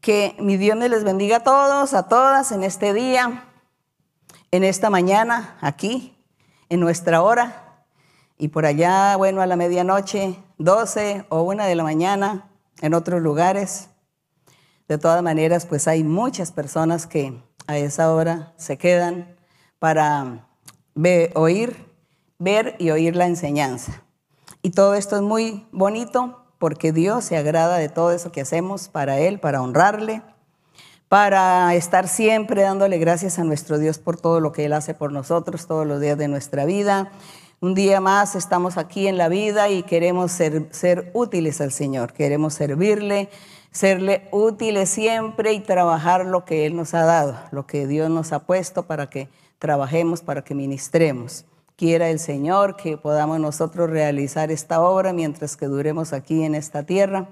Que mi Dios me les bendiga a todos, a todas en este día, en esta mañana, aquí, en nuestra hora. Y por allá, bueno, a la medianoche, 12 o 1 de la mañana, en otros lugares. De todas maneras, pues hay muchas personas que a esa hora se quedan para oír, ver y oír la enseñanza. Y todo esto es muy bonito porque Dios se agrada de todo eso que hacemos para Él, para honrarle, para estar siempre dándole gracias a nuestro Dios por todo lo que Él hace por nosotros todos los días de nuestra vida. Un día más estamos aquí en la vida y queremos ser, ser útiles al Señor, queremos servirle, serle útiles siempre y trabajar lo que Él nos ha dado, lo que Dios nos ha puesto para que trabajemos, para que ministremos. Quiera el Señor que podamos nosotros realizar esta obra mientras que duremos aquí en esta tierra,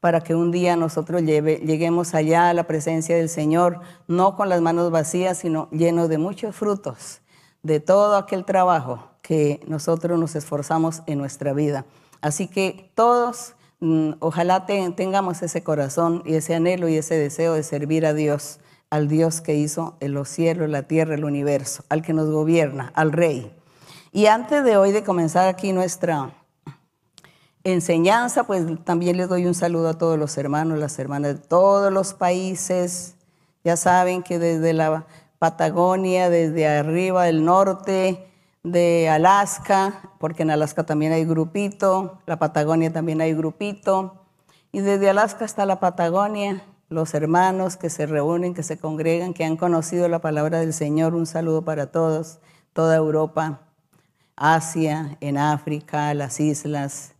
para que un día nosotros lleguemos allá a la presencia del Señor, no con las manos vacías, sino llenos de muchos frutos, de todo aquel trabajo que nosotros nos esforzamos en nuestra vida. Así que todos, mm, ojalá tengamos ese corazón y ese anhelo y ese deseo de servir a Dios, al Dios que hizo los cielos, la tierra, el universo, al que nos gobierna, al Rey. Y antes de hoy de comenzar aquí nuestra enseñanza, pues también les doy un saludo a todos los hermanos, las hermanas de todos los países. Ya saben que desde la Patagonia, desde arriba del norte, de Alaska, porque en Alaska también hay grupito, la Patagonia también hay grupito, y desde Alaska hasta la Patagonia, los hermanos que se reúnen, que se congregan, que han conocido la palabra del Señor, un saludo para todos, toda Europa, Asia, en África, las islas,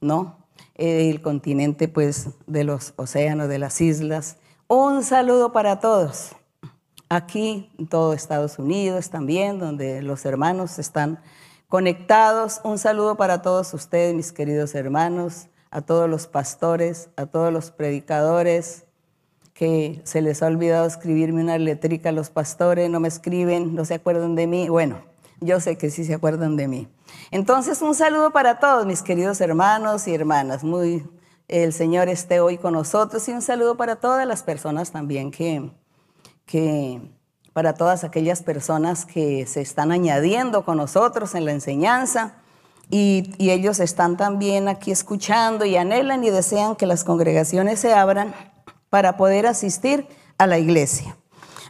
¿no? El continente, pues, de los océanos, de las islas. Un saludo para todos aquí en todo Estados Unidos también, donde los hermanos están conectados. Un saludo para todos ustedes, mis queridos hermanos, a todos los pastores, a todos los predicadores, que se les ha olvidado escribirme una letrica a los pastores, no me escriben, no se acuerdan de mí. Bueno, yo sé que sí se acuerdan de mí. Entonces, un saludo para todos, mis queridos hermanos y hermanas. Muy el Señor esté hoy con nosotros y un saludo para todas las personas también que, que para todas aquellas personas que se están añadiendo con nosotros en la enseñanza y, ellos están también aquí escuchando y anhelan y desean que las congregaciones se abran para poder asistir a la iglesia.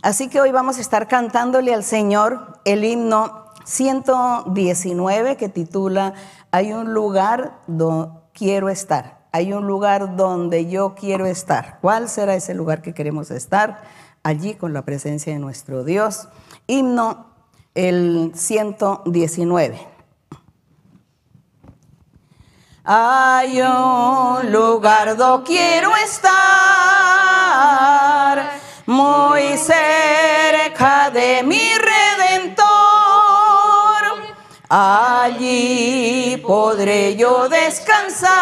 Así que hoy vamos a estar cantándole al Señor el himno 119 que titula Hay un lugar donde quiero estar. Hay un lugar donde yo quiero estar. ¿Cuál será ese lugar que queremos estar? allí con la presencia de nuestro Dios. Himno el 119. Hay un lugar donde quiero estar, muy cerca de mi redentor. Allí podré yo descansar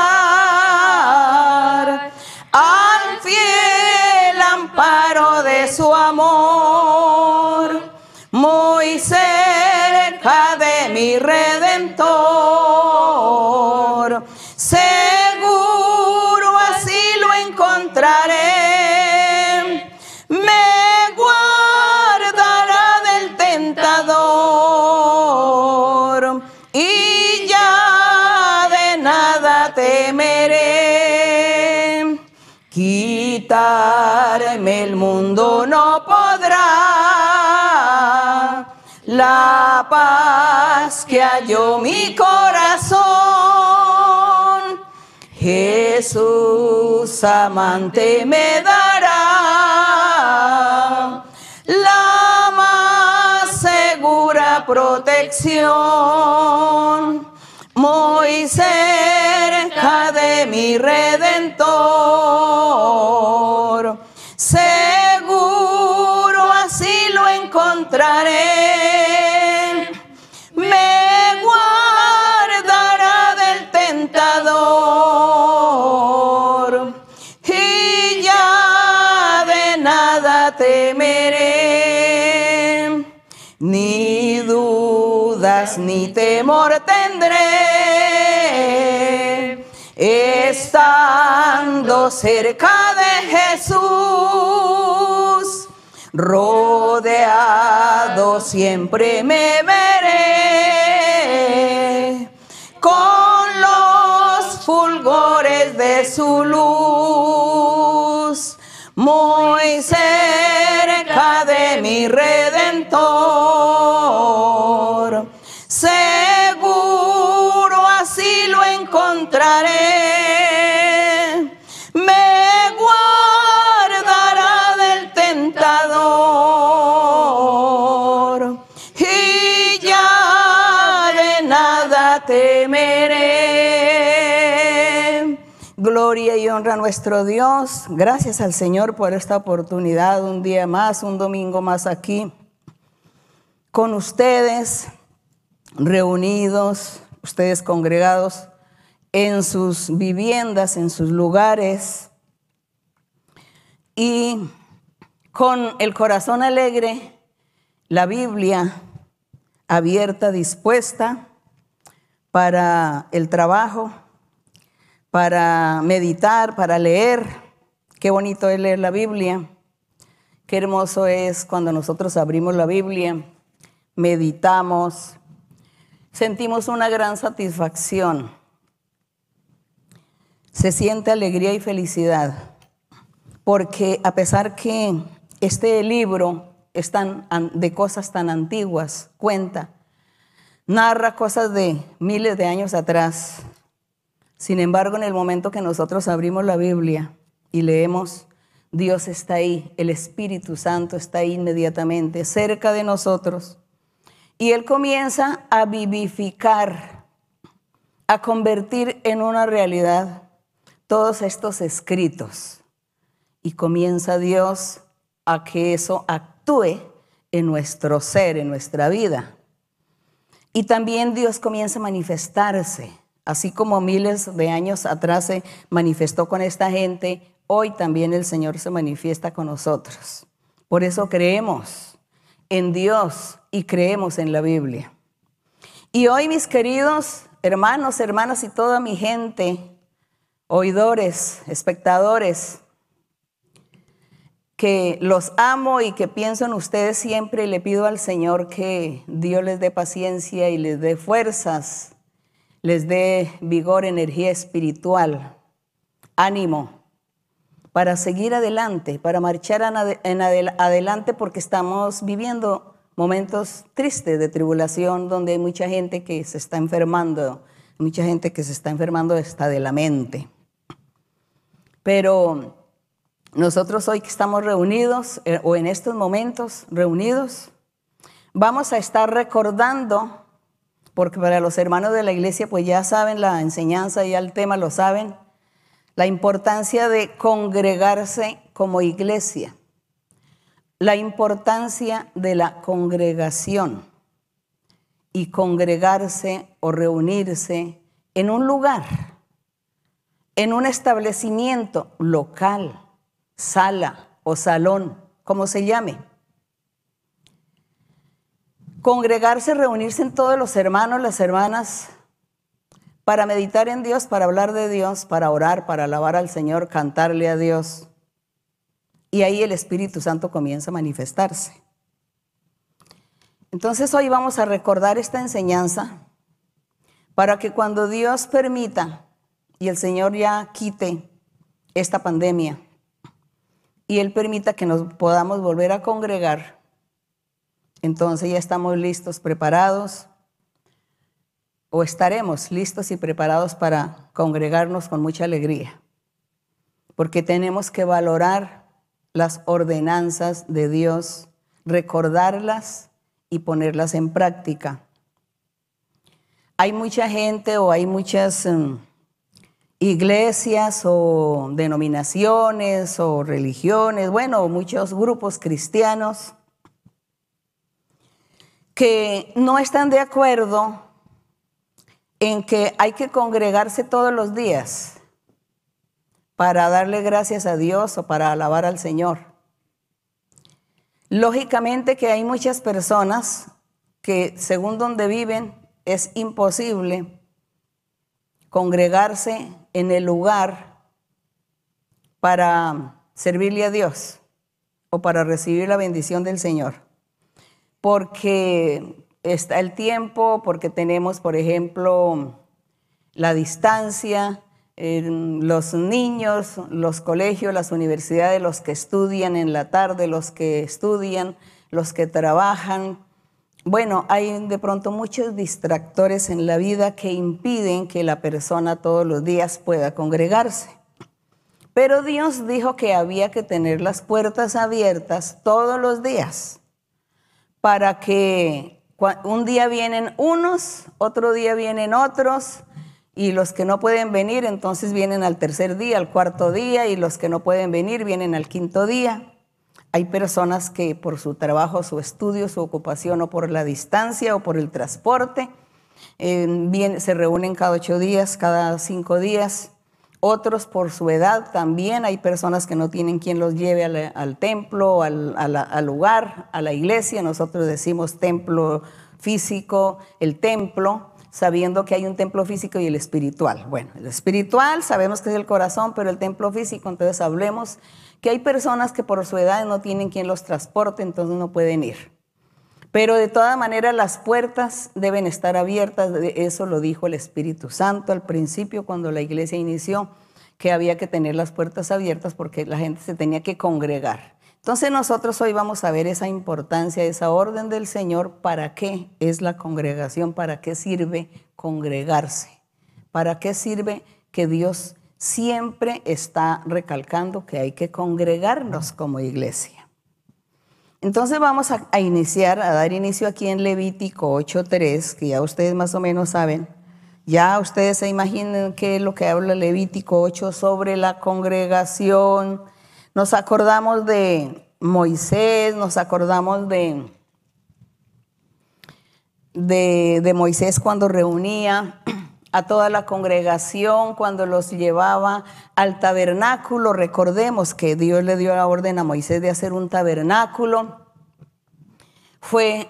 al fiel amparo de su amor, muy cerca de mi redentor. El mundo no podrá la paz que halló mi corazón. Jesús amante me dará la más segura protección muy cerca de mi redentor. Seguro así lo encontraré. Me guardará del tentador y ya de nada temeré. Ni dudas ni temor tendré estando cerca de Jesús. rodeado siempre me veré con los fulgores de su luz, Gloria y honra a nuestro Dios. Gracias al Señor por esta oportunidad, un día más, un domingo más aquí, con ustedes, reunidos, ustedes congregados en sus viviendas, en sus lugares, y con el corazón alegre, la Biblia abierta, dispuesta para el trabajo para meditar, para leer. Qué bonito es leer la Biblia. Qué hermoso es cuando nosotros abrimos la Biblia, meditamos, sentimos una gran satisfacción. Se siente alegría y felicidad, porque a pesar que este libro es de cosas tan antiguas, cuenta, narra cosas de miles de años atrás, sin embargo, en el momento que nosotros abrimos la Biblia y leemos, Dios está ahí, el Espíritu Santo está ahí inmediatamente, cerca de nosotros. Y Él comienza a vivificar, a convertir en una realidad todos estos escritos. Y comienza Dios a que eso actúe en nuestro ser, en nuestra vida. Y también Dios comienza a manifestarse Así como miles de años atrás se manifestó con esta gente, hoy también el Señor se manifiesta con nosotros. Por eso creemos en Dios y creemos en la Biblia. Y hoy, mis queridos hermanos, hermanas y toda mi gente, oidores, espectadores, que los amo y que pienso en ustedes siempre le pido al Señor que Dios les dé paciencia y les dé fuerzas les dé vigor, energía espiritual, ánimo para seguir adelante, para marchar en adelante porque estamos viviendo momentos tristes de tribulación donde hay mucha gente que se está enfermando, mucha gente que se está enfermando hasta de la mente. Pero nosotros hoy que estamos reunidos, eh, o en estos momentos reunidos, vamos a estar recordando porque para los hermanos de la iglesia pues ya saben la enseñanza, ya el tema lo saben, la importancia de congregarse como iglesia, la importancia de la congregación y congregarse o reunirse en un lugar, en un establecimiento local, sala o salón, como se llame congregarse, reunirse en todos los hermanos, las hermanas, para meditar en Dios, para hablar de Dios, para orar, para alabar al Señor, cantarle a Dios. Y ahí el Espíritu Santo comienza a manifestarse. Entonces hoy vamos a recordar esta enseñanza para que cuando Dios permita y el Señor ya quite esta pandemia y Él permita que nos podamos volver a congregar, entonces ya estamos listos, preparados, o estaremos listos y preparados para congregarnos con mucha alegría, porque tenemos que valorar las ordenanzas de Dios, recordarlas y ponerlas en práctica. Hay mucha gente o hay muchas em, iglesias o denominaciones o religiones, bueno, muchos grupos cristianos que no están de acuerdo en que hay que congregarse todos los días para darle gracias a Dios o para alabar al Señor. Lógicamente que hay muchas personas que según donde viven es imposible congregarse en el lugar para servirle a Dios. o para recibir la bendición del Señor. Porque está el tiempo, porque tenemos, por ejemplo, la distancia, los niños, los colegios, las universidades, los que estudian en la tarde, los que estudian, los que trabajan. Bueno, hay de pronto muchos distractores en la vida que impiden que la persona todos los días pueda congregarse. Pero Dios dijo que había que tener las puertas abiertas todos los días para que un día vienen unos, otro día vienen otros, y los que no pueden venir entonces vienen al tercer día, al cuarto día, y los que no pueden venir vienen al quinto día. Hay personas que por su trabajo, su estudio, su ocupación o por la distancia o por el transporte, eh, se reúnen cada ocho días, cada cinco días. Otros por su edad también. Hay personas que no tienen quien los lleve al, templo, al, al lugar, a la iglesia. Nosotros decimos templo físico, el templo sabiendo que hay un templo físico y el espiritual. Bueno, el espiritual sabemos que es el corazón, pero el templo físico, entonces hablemos que hay personas que por su edad no tienen quien los transporte, entonces no pueden ir. Pero de todas maneras las puertas deben estar abiertas, eso lo dijo el Espíritu Santo al principio cuando la iglesia inició, que había que tener las puertas abiertas porque la gente se tenía que congregar. Entonces nosotros hoy vamos a ver esa importancia, esa orden del Señor, para qué es la congregación, para qué sirve congregarse, para qué sirve que Dios siempre está recalcando que hay que congregarnos como iglesia. Entonces vamos a, iniciar, a dar inicio aquí en Levítico 8.3, que ya ustedes más o menos saben. Ya ustedes se imaginen qué es lo que habla Levítico 8 sobre la congregación, nos acordamos de Moisés, nos acordamos de, de, Moisés cuando reunía a toda la congregación, cuando los llevaba al tabernáculo. Recordemos que Dios le dio la orden a Moisés de hacer un tabernáculo fue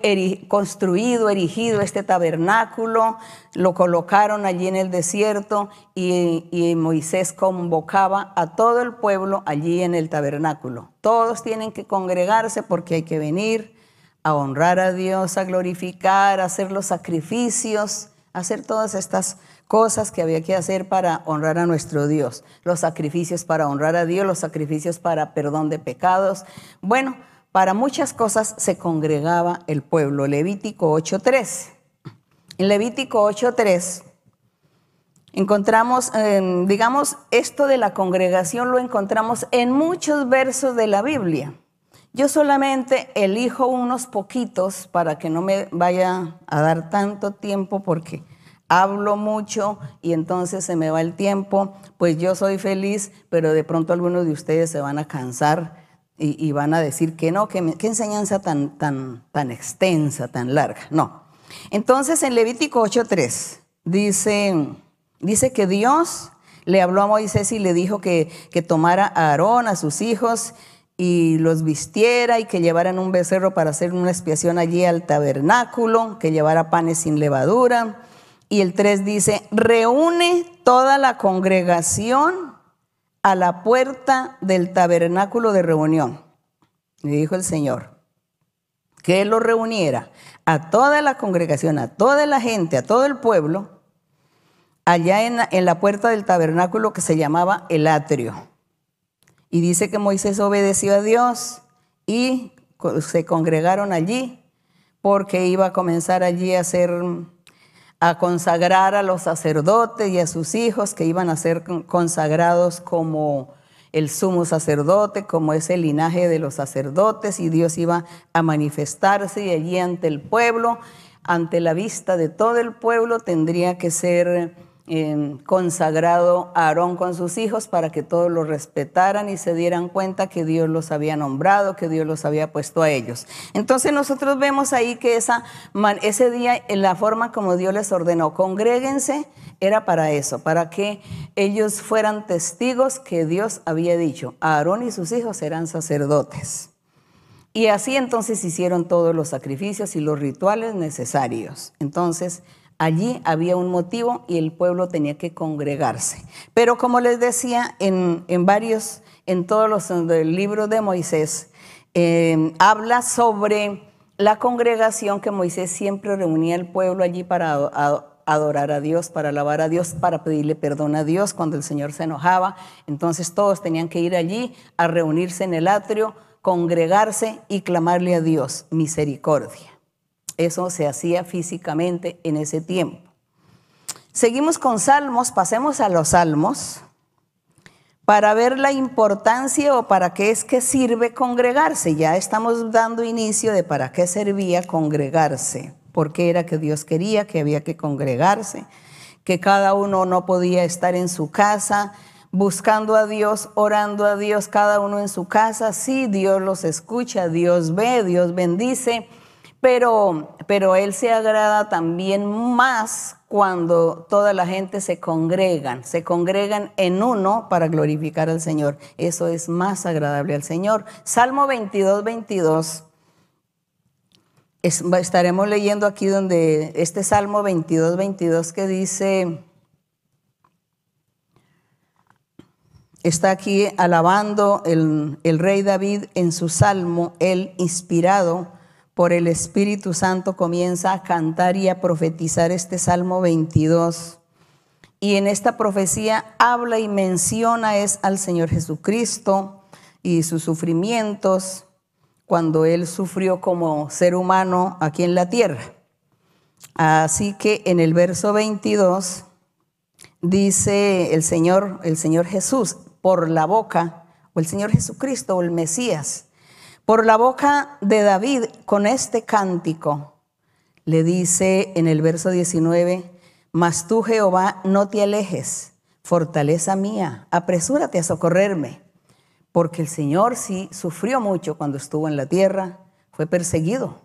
construido, erigido este tabernáculo, lo colocaron allí en el desierto y, Moisés convocaba a todo el pueblo allí en el tabernáculo. Todos tienen que congregarse porque hay que venir a honrar a Dios, a glorificar, a hacer los sacrificios, a hacer todas estas cosas que había que hacer para honrar a nuestro Dios. Los sacrificios para honrar a Dios, los sacrificios para perdón de pecados. Bueno, para muchas cosas se congregaba el pueblo. Levítico 8.3. En Levítico 8.3 encontramos, em, digamos, esto de la congregación lo encontramos en muchos versos de la Biblia. Yo solamente elijo unos poquitos para que no me vaya a dar tanto tiempo porque hablo mucho y entonces se me va el tiempo, pues yo soy feliz, pero de pronto algunos de ustedes se van a cansar y, van a decir que no, que enseñanza tan, tan, tan extensa, tan larga. No. Entonces en Levítico 8.3 dice, dice que Dios le habló a Moisés y le dijo que, que tomara a Aarón, a sus hijos, y los vistiera y que llevaran un becerro para hacer una expiación allí al tabernáculo, que llevara panes sin levadura. Y el 3 dice, reúne toda la congregación a la puerta del tabernáculo de reunión. Le dijo el Señor que lo reuniera a toda la congregación, a toda la gente, a todo el pueblo, allá en en la puerta del tabernáculo que se llamaba el atrio. Y dice que Moisés obedeció a Dios y se congregaron allí porque iba a comenzar allí a hacer a consagrar a los sacerdotes y a sus hijos que iban a ser consagrados como el sumo sacerdote, como ese linaje de los sacerdotes, y Dios iba a manifestarse y allí ante el pueblo, ante la vista de todo el pueblo, tendría que ser consagrado a Aarón con sus hijos para que todos lo respetaran y se dieran cuenta que Dios los había nombrado, que Dios los había puesto a ellos. Entonces nosotros vemos ahí que esa, ese día, en la forma como Dios les ordenó, congréguense, era para eso, para que ellos fueran testigos que Dios había dicho, Aarón y sus hijos serán sacerdotes. Y así entonces hicieron todos los sacrificios y los rituales necesarios. Entonces, Allí había un motivo y el pueblo tenía que congregarse. Pero como les decía, en, varios, en todos los libros de Moisés, eh, habla sobre la congregación que Moisés siempre reunía al pueblo allí para adorar a Dios, para alabar a Dios, para pedirle perdón a Dios cuando el Señor se enojaba. Entonces todos tenían que ir allí a reunirse en el atrio, congregarse y clamarle a Dios misericordia. Eso se hacía físicamente en ese tiempo. Seguimos con salmos, pasemos a los salmos para ver la importancia o para qué es que sirve congregarse. Ya estamos dando inicio de para qué servía congregarse, porque era que Dios quería que había que congregarse, que cada uno no podía estar en su casa buscando a Dios, orando a Dios, cada uno en su casa. Sí, Dios los escucha, Dios ve, Dios bendice pero, pero Él se agrada también más cuando toda la gente se congregan, se congregan en uno para glorificar al Señor. Eso es más agradable al Señor. Salmo 22, 22. estaremos leyendo aquí donde este Salmo 22, 22 que dice, está aquí alabando el, el rey David en su Salmo, él inspirado por el Espíritu Santo comienza a cantar y a profetizar este Salmo 22. Y en esta profecía habla y menciona es al Señor Jesucristo y sus sufrimientos cuando Él sufrió como ser humano aquí en la tierra. Así que en el verso 22 dice el Señor, el Señor Jesús, por la boca, o el Señor Jesucristo, o el Mesías, por la boca de David con este cántico, le dice en el verso 19, mas tú Jehová no te alejes, fortaleza mía, apresúrate a socorrerme, porque el Señor sí sufrió mucho cuando estuvo en la tierra, fue perseguido.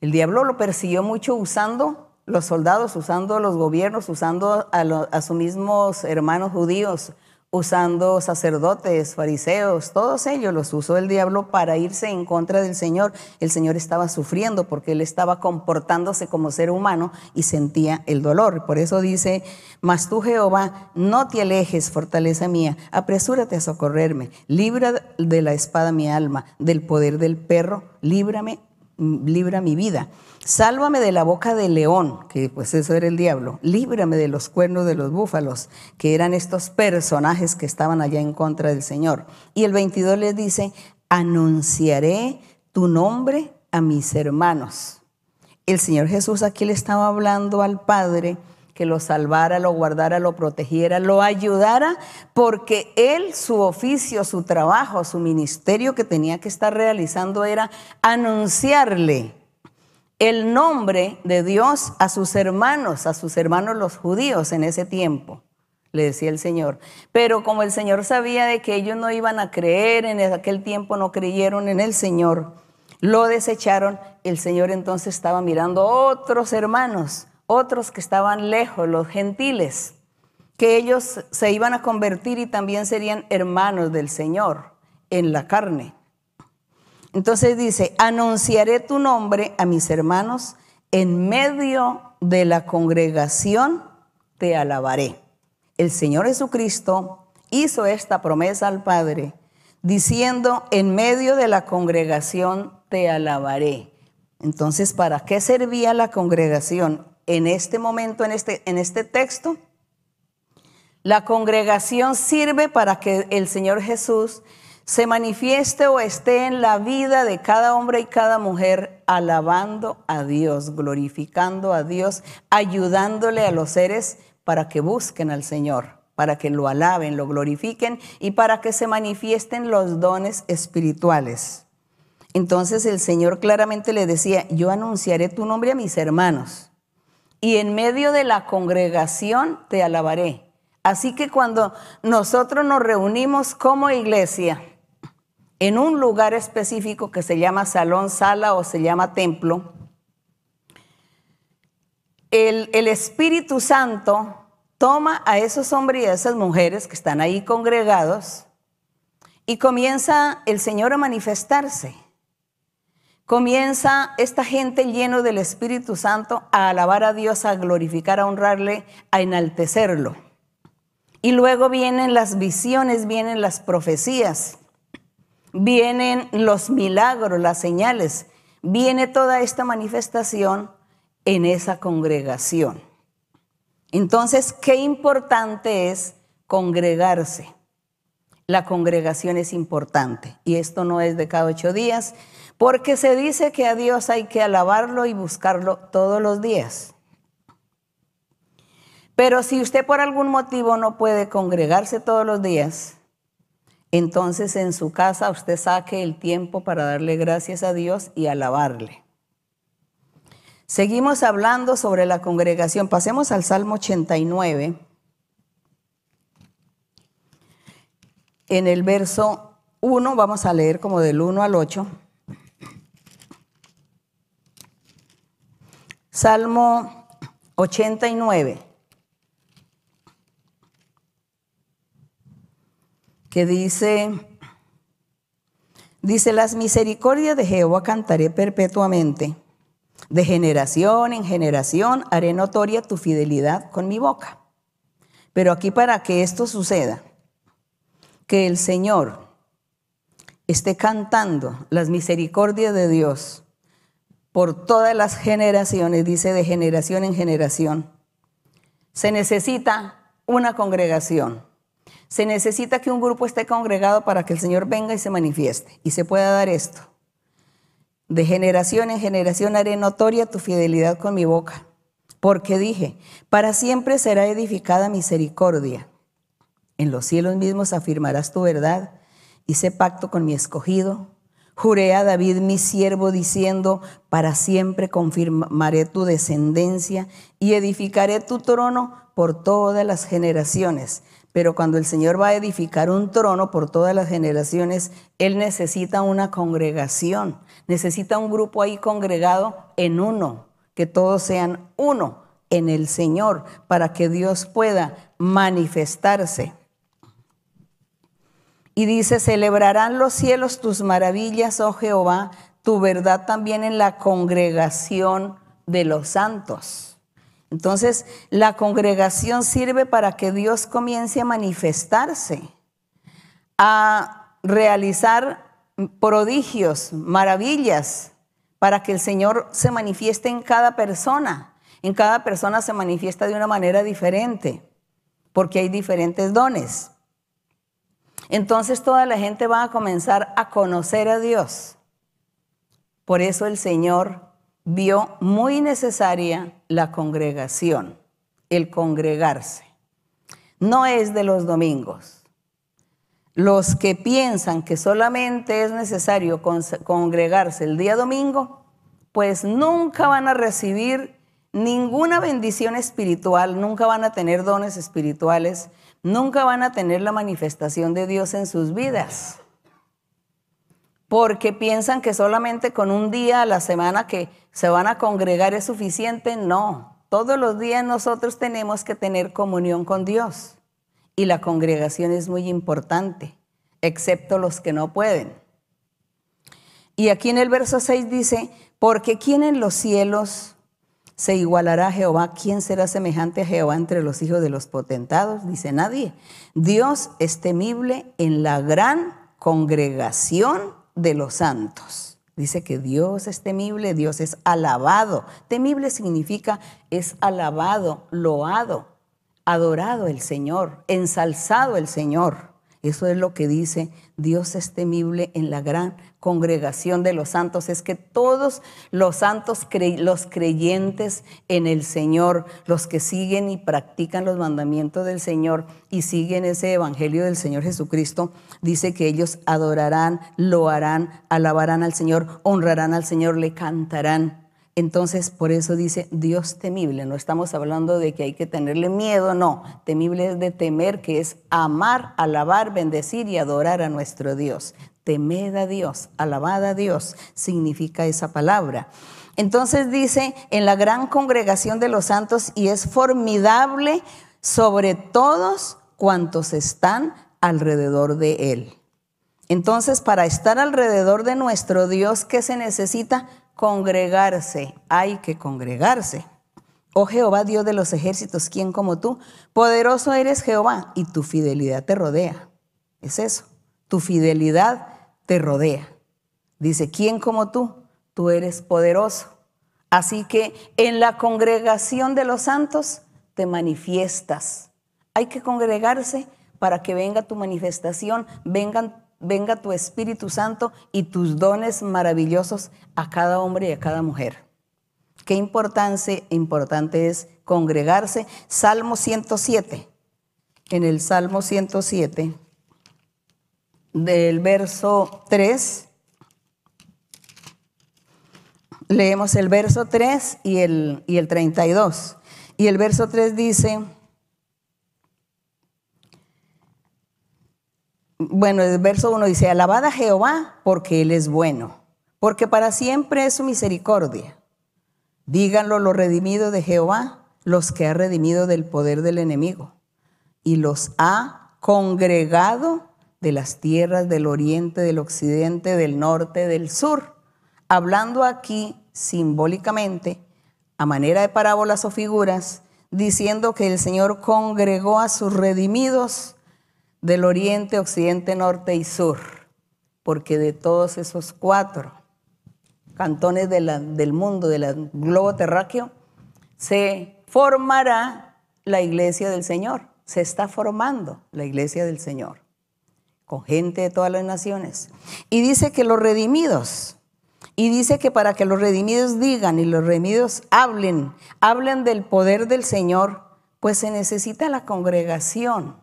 El diablo lo persiguió mucho usando los soldados, usando los gobiernos, usando a, a sus mismos hermanos judíos, usando sacerdotes, fariseos, todos ellos los usó el diablo para irse en contra del Señor. El Señor estaba sufriendo porque él estaba comportándose como ser humano y sentía el dolor. Por eso dice, mas tú Jehová, no te alejes, fortaleza mía, apresúrate a socorrerme, libra de la espada mi alma, del poder del perro, líbrame, libra mi vida. Sálvame de la boca del león, que pues eso era el diablo. Líbrame de los cuernos de los búfalos, que eran estos personajes que estaban allá en contra del Señor. Y el 22 les dice, anunciaré tu nombre a mis hermanos. El Señor Jesús aquí le estaba hablando al Padre que lo salvara, lo guardara, lo protegiera, lo ayudara, porque él, su oficio, su trabajo, su ministerio que tenía que estar realizando era anunciarle el nombre de Dios a sus hermanos, a sus hermanos los judíos en ese tiempo, le decía el Señor. Pero como el Señor sabía de que ellos no iban a creer, en aquel tiempo no creyeron en el Señor, lo desecharon, el Señor entonces estaba mirando otros hermanos, otros que estaban lejos, los gentiles, que ellos se iban a convertir y también serían hermanos del Señor en la carne. Entonces dice, anunciaré tu nombre a mis hermanos, en medio de la congregación te alabaré. El Señor Jesucristo hizo esta promesa al Padre, diciendo, en medio de la congregación te alabaré. Entonces, ¿para qué servía la congregación en este momento, en este, en este texto? La congregación sirve para que el Señor Jesús se manifieste o esté en la vida de cada hombre y cada mujer alabando a Dios, glorificando a Dios, ayudándole a los seres para que busquen al Señor, para que lo alaben, lo glorifiquen y para que se manifiesten los dones espirituales. Entonces el Señor claramente le decía, yo anunciaré tu nombre a mis hermanos y en medio de la congregación te alabaré. Así que cuando nosotros nos reunimos como iglesia, en un lugar específico que se llama salón, sala o se llama templo, el, el, Espíritu Santo toma a esos hombres y a esas mujeres que están ahí congregados y comienza el Señor a manifestarse. Comienza esta gente lleno del Espíritu Santo a alabar a Dios, a glorificar, a honrarle, a enaltecerlo. Y luego vienen las visiones, vienen las profecías. vienen los milagros, las señales, viene toda esta manifestación en esa congregación. Entonces, qué importante es congregarse. La congregación es importante y esto no es de cada ocho días, porque se dice que a Dios hay que alabarlo y buscarlo todos los días. Pero si usted por algún motivo no puede congregarse todos los días, entonces en su casa usted saque el tiempo para darle gracias a Dios y alabarle. Seguimos hablando sobre la congregación. Pasemos al Salmo 89. En el verso 1 vamos a leer como del 1 al 8. Salmo 89. Que dice, dice, las misericordias de Jehová cantaré perpetuamente. De generación en generación haré notoria tu fidelidad con mi boca. Pero aquí para que esto suceda, que el Señor esté cantando las misericordias de Dios por todas las generaciones, dice de generación en generación. Se necesita una congregación. Se necesita que un grupo esté congregado para que el Señor venga y se manifieste y se pueda dar esto. De generación en generación haré notoria tu fidelidad con mi boca, porque dije, para siempre será edificada misericordia. En los cielos mismos afirmarás tu verdad. Hice pacto con mi escogido, Juré a David mi siervo diciendo, para siempre confirmaré tu descendencia y edificaré tu trono por todas las generaciones. Pero cuando el Señor va a edificar un trono por todas las generaciones, Él necesita una congregación, necesita un grupo ahí congregado en uno, que todos sean uno en el Señor, para que Dios pueda manifestarse. Y dice, celebrarán los cielos tus maravillas, oh Jehová, tu verdad también en la congregación de los santos. Entonces, la congregación sirve para que Dios comience a manifestarse, a realizar prodigios, maravillas, para que el Señor se manifieste en cada persona. En cada persona se manifiesta de una manera diferente, porque hay diferentes dones. Entonces toda la gente va a comenzar a conocer a Dios. Por eso el Señor vio muy necesaria la congregación, el congregarse. No es de los domingos. Los que piensan que solamente es necesario congregarse el día domingo, pues nunca van a recibir ninguna bendición espiritual, nunca van a tener dones espirituales, nunca van a tener la manifestación de Dios en sus vidas. Porque piensan que solamente con un día a la semana que se van a congregar es suficiente. No, todos los días nosotros tenemos que tener comunión con Dios. Y la congregación es muy importante, excepto los que no pueden. Y aquí en el verso 6 dice, porque ¿quién en los cielos se igualará a Jehová. ¿Quién será semejante a Jehová entre los hijos de los potentados? Dice nadie. Dios es temible en la gran congregación de los santos. Dice que Dios es temible, Dios es alabado. Temible significa es alabado, loado, adorado el Señor, ensalzado el Señor. Eso es lo que dice Dios es temible en la gran congregación de los santos. Es que todos los santos, los creyentes en el Señor, los que siguen y practican los mandamientos del Señor y siguen ese evangelio del Señor Jesucristo, dice que ellos adorarán, lo harán, alabarán al Señor, honrarán al Señor, le cantarán. Entonces, por eso dice Dios temible. No estamos hablando de que hay que tenerle miedo, no. Temible es de temer, que es amar, alabar, bendecir y adorar a nuestro Dios. Temed a Dios, alabad a Dios, significa esa palabra. Entonces dice, en la gran congregación de los santos, y es formidable sobre todos cuantos están alrededor de él. Entonces, para estar alrededor de nuestro Dios, ¿qué se necesita? Congregarse, hay que congregarse. Oh Jehová, Dios de los ejércitos, ¿quién como tú? Poderoso eres Jehová y tu fidelidad te rodea. Es eso, tu fidelidad te rodea. Dice, ¿quién como tú? Tú eres poderoso. Así que en la congregación de los santos te manifiestas. Hay que congregarse para que venga tu manifestación, venga tu Espíritu Santo y tus dones maravillosos a cada hombre y a cada mujer. Qué importante, importante es congregarse. Salmo 107. En el Salmo 107, del verso 3, leemos el verso 3 y el, y el 32. Y el verso 3 dice, bueno, el verso 1 dice, alabad a Jehová porque Él es bueno, porque para siempre es su misericordia. Díganlo los redimidos de Jehová, los que ha redimido del poder del enemigo, y los ha congregado de las tierras del oriente, del occidente, del norte, del sur. Hablando aquí simbólicamente, a manera de parábolas o figuras, diciendo que el Señor congregó a sus redimidos del oriente, occidente, norte y sur, porque de todos esos cuatro cantones del mundo, del globo terráqueo, se formará la iglesia del Señor. Se está formando la iglesia del Señor, con gente de todas las naciones. Y dice que los redimidos, y dice que para que los redimidos digan y los redimidos hablen, hablen del poder del Señor, pues se necesita la congregación.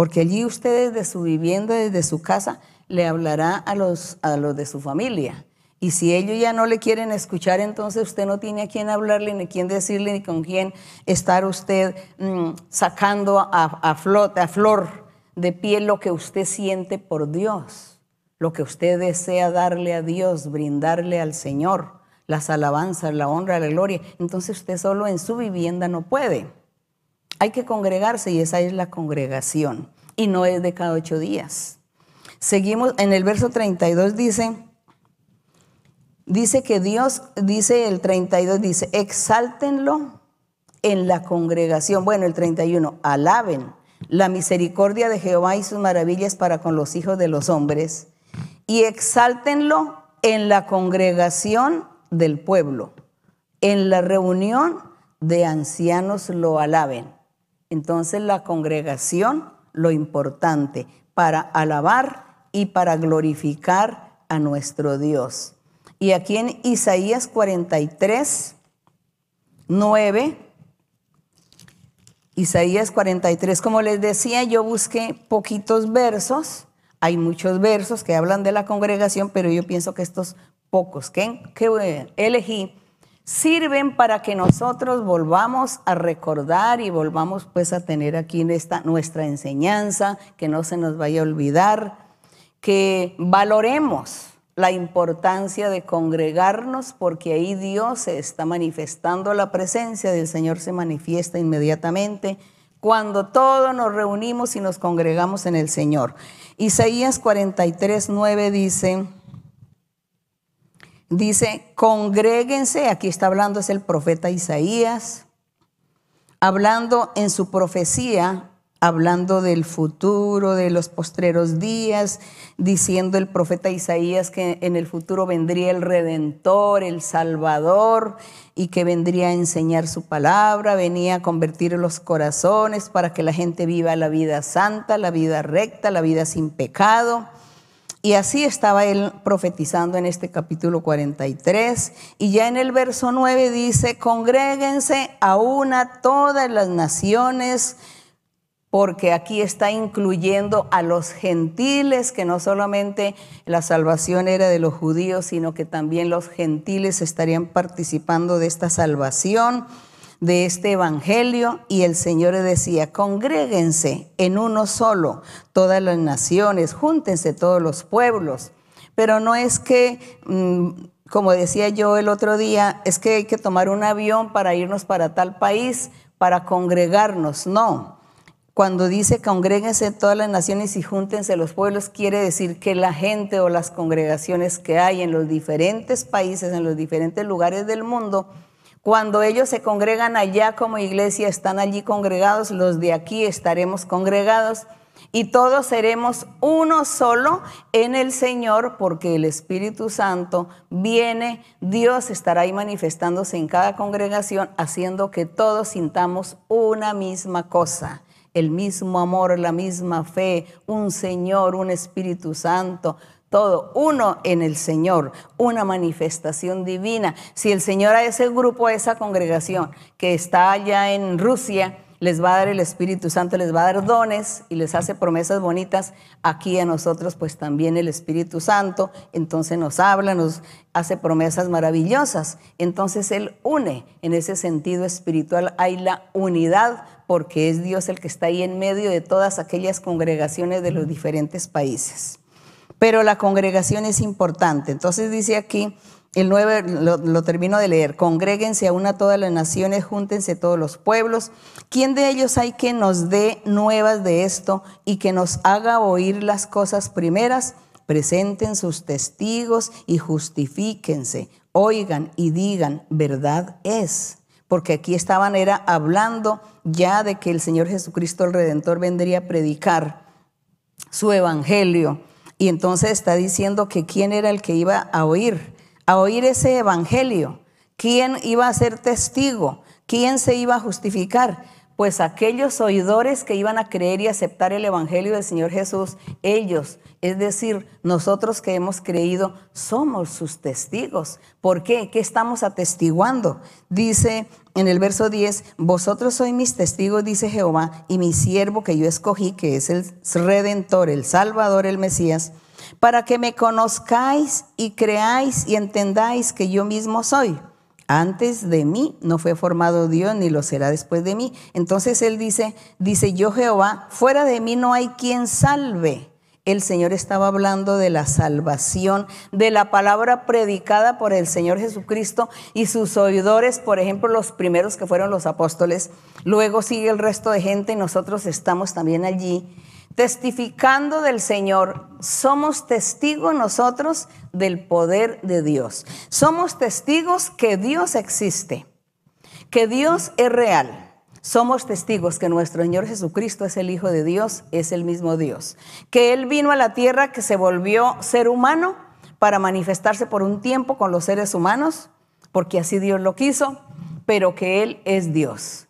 Porque allí ustedes de su vivienda, desde su casa, le hablará a los, a los de su familia. Y si ellos ya no le quieren escuchar, entonces usted no tiene a quién hablarle, ni a quién decirle, ni con quién estar usted mm, sacando a, a, a flor de piel lo que usted siente por Dios, lo que usted desea darle a Dios, brindarle al Señor, las alabanzas, la honra, la gloria. Entonces usted solo en su vivienda no puede. Hay que congregarse y esa es la congregación. Y no es de cada ocho días. Seguimos, en el verso 32 dice, Dice que Dios, dice el 32, dice, exáltenlo en la congregación. Bueno, el 31, alaben la misericordia de Jehová y sus maravillas para con los hijos de los hombres. Y exáltenlo en la congregación del pueblo. En la reunión de ancianos lo alaben. Entonces la congregación, lo importante para alabar y para glorificar a nuestro Dios. Y aquí en Isaías 43, 9, Isaías 43, como les decía, yo busqué poquitos versos. Hay muchos versos que hablan de la congregación, pero yo pienso que estos pocos que, que elegí sirven para que nosotros volvamos a recordar y volvamos pues a tener aquí en esta nuestra enseñanza, que no se nos vaya a olvidar, que valoremos la importancia de congregarnos porque ahí Dios se está manifestando, la presencia del Señor se manifiesta inmediatamente cuando todos nos reunimos y nos congregamos en el Señor. Isaías 43, 9 dice, dice, congréguense, aquí está hablando es el profeta Isaías, hablando en su profecía hablando del futuro, de los postreros días, diciendo el profeta Isaías que en el futuro vendría el Redentor, el Salvador, y que vendría a enseñar su palabra, venía a convertir los corazones para que la gente viva la vida santa, la vida recta, la vida sin pecado. Y así estaba él profetizando en este capítulo 43. Y ya en el verso 9 dice, congréguense a una todas las naciones, porque aquí está incluyendo a los gentiles, que no solamente la salvación era de los judíos, sino que también los gentiles estarían participando de esta salvación, de este evangelio. Y el Señor decía, congréguense en uno solo, todas las naciones, júntense todos los pueblos. Pero no es que, mm, como decía yo el otro día, es que hay que tomar un avión para irnos para tal país, para congregarnos, no cuando dice congréguense todas las naciones y júntense los pueblos, quiere decir que la gente o las congregaciones que hay en los diferentes países, en los diferentes lugares del mundo, cuando ellos se congregan allá como iglesia, están allí congregados, los de aquí estaremos congregados y todos seremos uno solo en el Señor porque el Espíritu Santo viene, Dios estará ahí manifestándose en cada congregación haciendo que todos sintamos una misma cosa, el mismo amor, la misma fe, un Señor, un Espíritu Santo, todo, uno en el Señor, una manifestación divina. Si el Señor a ese grupo, a esa congregación que está allá en Rusia, les va a dar el Espíritu Santo, les va a dar dones y les hace promesas bonitas. Aquí a nosotros pues también el Espíritu Santo, entonces nos habla, nos hace promesas maravillosas. Entonces Él une en ese sentido espiritual, hay la unidad porque es Dios el que está ahí en medio de todas aquellas congregaciones de los diferentes países. Pero la congregación es importante. Entonces dice aquí, el 9 lo, termino de leer. Congréguense a una todas las naciones, júntense todos los pueblos. ¿Quién de ellos hay que nos dé nuevas de esto y que nos haga oír las cosas primeras? Presenten sus testigos y justifíquense. Oigan y digan, verdad es. Porque aquí estaban era hablando ya de que el Señor Jesucristo el Redentor vendría a predicar su evangelio. Y entonces está diciendo que quién era el que iba a oír a oír ese evangelio. ¿Quién iba a ser testigo? ¿Quién se iba a justificar? Pues aquellos oidores que iban a creer y aceptar el evangelio del Señor Jesús, ellos, es decir, nosotros que hemos creído, somos sus testigos. ¿Por qué? ¿Qué estamos atestiguando? Dice en el verso 10, vosotros sois mis testigos, dice Jehová, y mi siervo que yo escogí, que es el redentor, el salvador, el Mesías para que me conozcáis y creáis y entendáis que yo mismo soy. Antes de mí no fue formado Dios ni lo será después de mí. Entonces él dice, dice yo Jehová, fuera de mí no hay quien salve. El Señor estaba hablando de la salvación, de la palabra predicada por el Señor Jesucristo y sus oidores, por ejemplo, los primeros que fueron los apóstoles. Luego sigue el resto de gente y nosotros estamos también allí testificando del Señor, somos testigos nosotros del poder de Dios. Somos testigos que Dios existe, que Dios es real. Somos testigos que nuestro Señor Jesucristo es el Hijo de Dios, es el mismo Dios. Que Él vino a la tierra, que se volvió ser humano para manifestarse por un tiempo con los seres humanos, porque así Dios lo quiso, pero que Él es Dios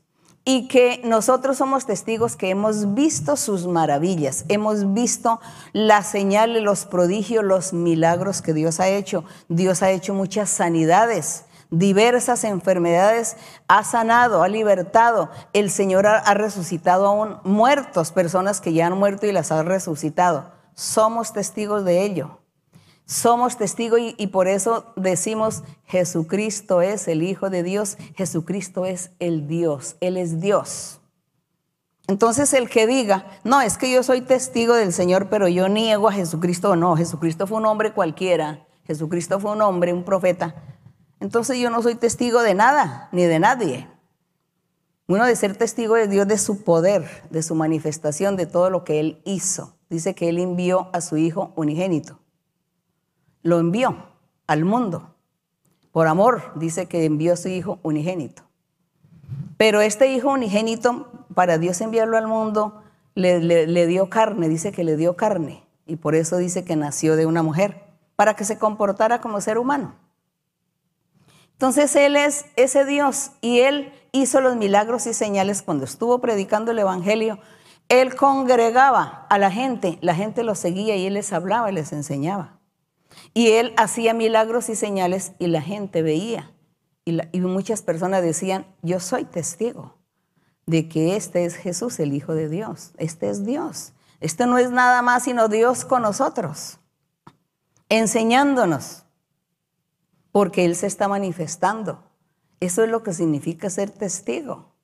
y que nosotros somos testigos que hemos visto sus maravillas, hemos visto las señales, los prodigios, los milagros que Dios ha hecho. Dios ha hecho muchas sanidades, diversas enfermedades, ha sanado, ha libertado. El Señor ha, resucitado aún muertos, personas que ya han muerto y las ha resucitado. Somos testigos de ello. Somos testigos y, por eso decimos, Jesucristo es el Hijo de Dios, Jesucristo es el Dios, Él es Dios. Entonces el que diga, no, es que yo soy testigo del Señor, pero yo niego a Jesucristo, no, Jesucristo fue un hombre cualquiera, Jesucristo fue un hombre, un profeta. Entonces yo no soy testigo de nada, ni de nadie. Uno de ser testigo de Dios, de su poder, de su manifestación, de todo lo que Él hizo. Dice que Él envió a su Hijo unigénito lo envió al mundo. Por amor, dice que envió a su hijo unigénito. Pero este hijo unigénito, para Dios enviarlo al mundo, le, dio carne, dice que le dio carne. Y por eso dice que nació de una mujer, para que se comportara como ser humano. Entonces Él es ese Dios y Él hizo los milagros y señales cuando estuvo predicando el Evangelio. Él congregaba a la gente, la gente lo seguía y Él les hablaba y les enseñaba. Y él hacía milagros y señales y la gente veía. Y, muchas personas decían, yo soy testigo de que este es Jesús, el Hijo de Dios. Este es Dios. Este no es nada más sino Dios con nosotros, enseñándonos, porque Él se está manifestando. Eso es lo que significa ser testigo.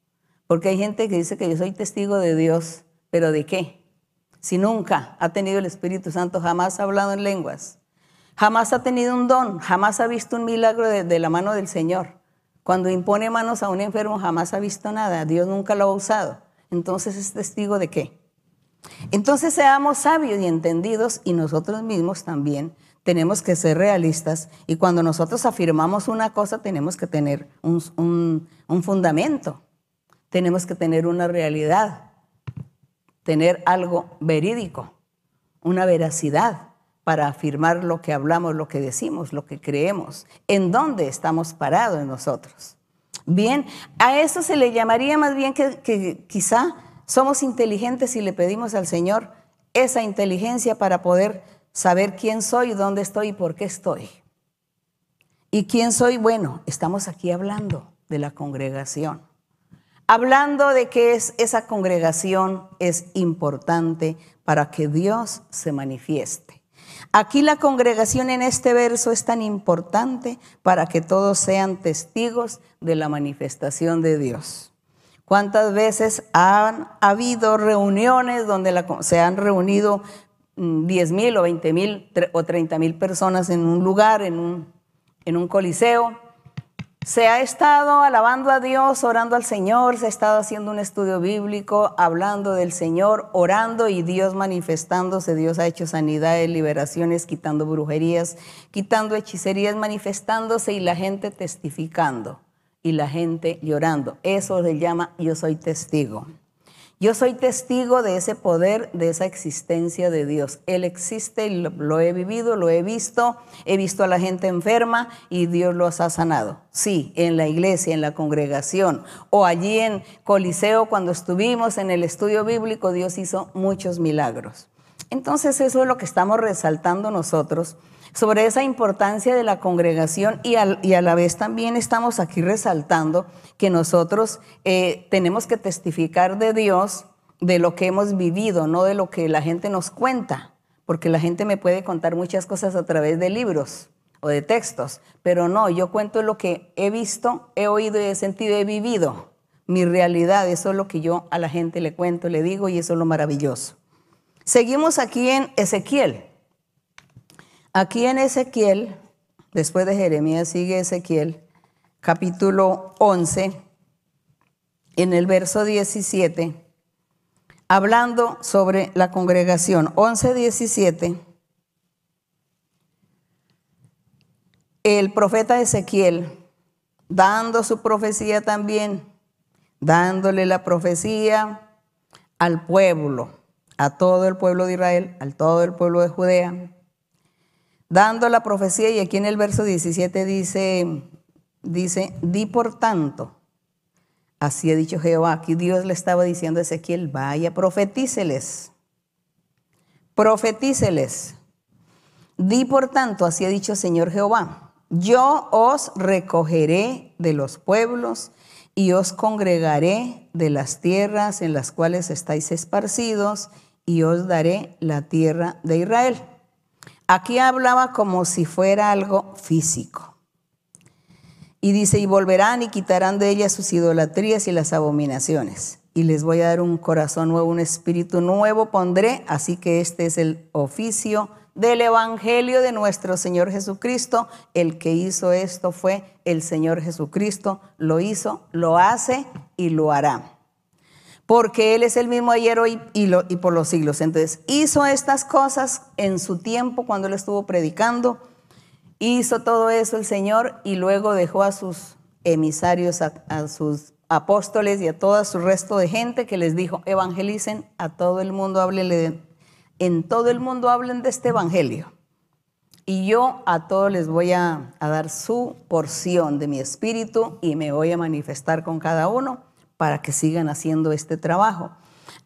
Porque hay gente que dice que yo soy testigo de Dios, pero ¿de qué? Si nunca ha tenido el Espíritu Santo, jamás ha hablado en lenguas, Jamás ha tenido un don, jamás ha visto un milagro de, la mano del Señor. Cuando impone manos a un enfermo, jamás ha visto nada. Dios nunca lo ha usado. Entonces es testigo de qué? Entonces seamos sabios y entendidos y nosotros mismos también tenemos que ser realistas y cuando nosotros afirmamos una cosa tenemos que tener un fundamento, tenemos que tener una realidad. tener algo verídico, una veracidad para afirmar lo que hablamos, lo que decimos, lo que creemos, en dónde estamos parados nosotros. Bien, a eso se le llamaría más bien que, quizá somos inteligentes y le pedimos al Señor esa inteligencia para poder saber quién soy, dónde estoy y por qué estoy. ¿Y quién soy? Bueno, estamos aquí hablando de la congregación. Hablando de que es, esa congregación es importante para que Dios se manifieste. Aquí la congregación en este verso es tan importante para que todos sean testigos de la manifestación de Dios. ¿Cuántas veces han habido reuniones donde se han reunido 10 mm, mil o 20 mil o 30 mil personas en un lugar, en un, en un coliseo? Se ha estado alabando a Dios, orando al Señor, se ha estado haciendo un estudio bíblico, hablando del Señor, orando y Dios manifestándose. Dios ha hecho sanidades, liberaciones, quitando brujerías, quitando hechicerías, manifestándose y la gente testificando y la gente llorando. Eso se llama yo soy testigo. Yo soy testigo de ese poder, de esa existencia de Dios. Él existe, lo, he vivido, lo he visto, he visto a la gente enferma y Dios los ha sanado. Sí, en la iglesia, en la congregación o allí en Coliseo cuando estuvimos en el estudio bíblico, Dios hizo muchos milagros. Entonces eso es lo que estamos resaltando nosotros sobre esa importancia de la congregación y, a la vez también estamos aquí resaltando que nosotros eh, tenemos que testificar de Dios de lo que hemos vivido, no de lo que la gente nos cuenta, porque la gente me puede contar muchas cosas a través de libros o de textos, pero no, yo cuento lo que he visto, he oído y he sentido, he vivido. Mi realidad, eso es lo que yo a la gente le cuento, le digo y eso es lo maravilloso. Seguimos aquí en Ezequiel. Aquí en Ezequiel, después de Jeremías sigue Ezequiel, capítulo 11, en el verso 17, hablando sobre la congregación. 11, 17. El profeta Ezequiel, dando su profecía también, dándole la profecía al pueblo, a todo el pueblo de Israel, al todo el pueblo de Judea, dando la profecía y aquí en el verso 17 dice, dice, di por tanto, así ha dicho Jehová, aquí Dios le estaba diciendo a Ezequiel, vaya, profetíceles, profetíceles, di por tanto, así ha dicho Señor Jehová, yo os recogeré de los pueblos y os congregaré de las tierras en las cuales estáis esparcidos y os daré la tierra de Israel. Aquí hablaba como si fuera algo físico. Y dice, y volverán y quitarán de ellas sus idolatrías y las abominaciones. Y les voy a dar un corazón nuevo, un espíritu nuevo pondré. Así que este es el oficio del Evangelio de nuestro Señor Jesucristo. El que hizo esto fue el Señor Jesucristo. Lo hizo, lo hace y lo hará porque Él es el mismo ayer, hoy y, por los siglos. Entonces, hizo estas cosas en su tiempo cuando Él estuvo predicando, hizo todo eso el Señor y luego dejó a sus emisarios, a, sus apóstoles y a todo su resto de gente que les dijo, evangelicen a todo el mundo, en todo el mundo hablen de este evangelio. Y yo a todos les voy a dar su porción de mi espíritu y me voy a manifestar con cada uno para que sigan haciendo este trabajo.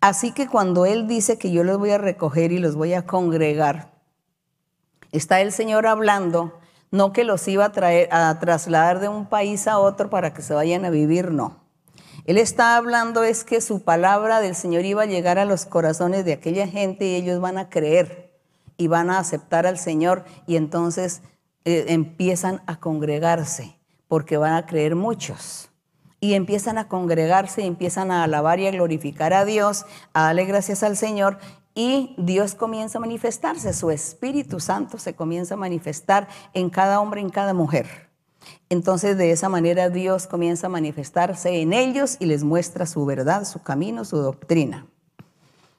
Así que cuando Él dice que yo los voy a recoger y los voy a congregar, está el Señor hablando, no que los iba a, traer, a trasladar de un país a otro para que se vayan a vivir, no. Él está hablando es que su palabra del Señor iba a llegar a los corazones de aquella gente y ellos van a creer y van a aceptar al Señor y entonces eh, empiezan a congregarse porque van a creer muchos y empiezan a congregarse, empiezan a alabar y a glorificar a Dios, a darle gracias al Señor y Dios comienza a manifestarse, su Espíritu Santo se comienza a manifestar en cada hombre, en cada mujer. Entonces de esa manera Dios comienza a manifestarse en ellos y les muestra su verdad, su camino, su doctrina.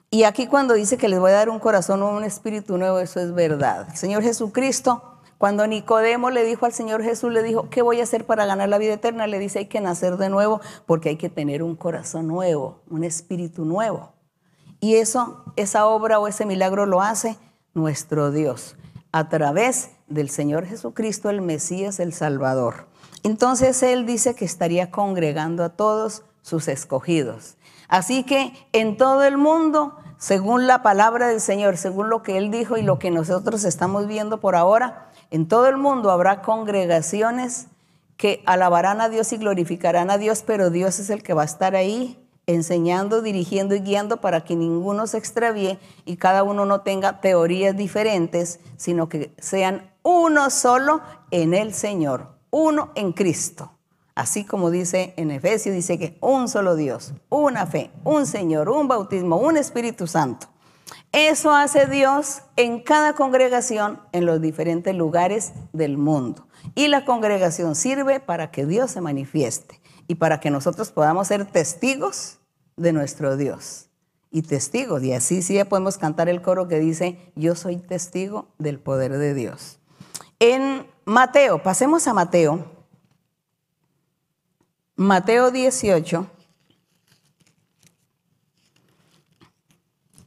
Y aquí cuando dice que les voy a dar un corazón o un espíritu nuevo, eso es verdad. El Señor Jesucristo cuando Nicodemo le dijo al Señor Jesús, le dijo, ¿qué voy a hacer para ganar la vida eterna? Le dice, hay que nacer de nuevo porque hay que tener un corazón nuevo, un espíritu nuevo. Y eso, esa obra o ese milagro lo hace nuestro Dios a través del Señor Jesucristo, el Mesías, el Salvador. Entonces Él dice que estaría congregando a todos sus escogidos. Así que en todo el mundo, según la palabra del Señor, según lo que Él dijo y lo que nosotros estamos viendo por ahora, en todo el mundo habrá congregaciones que alabarán a Dios y glorificarán a Dios, pero Dios es el que va a estar ahí enseñando, dirigiendo y guiando para que ninguno se extravíe y cada uno no tenga teorías diferentes, sino que sean uno solo en el Señor, uno en Cristo. Así como dice en Efesios, dice que un solo Dios, una fe, un Señor, un bautismo, un Espíritu Santo. Eso hace Dios en cada congregación en los diferentes lugares del mundo. Y la congregación sirve para que Dios se manifieste y para que nosotros podamos ser testigos de nuestro Dios. Y testigos, y así sí podemos cantar el coro que dice, yo soy testigo del poder de Dios. En Mateo, pasemos a Mateo. Mateo 18.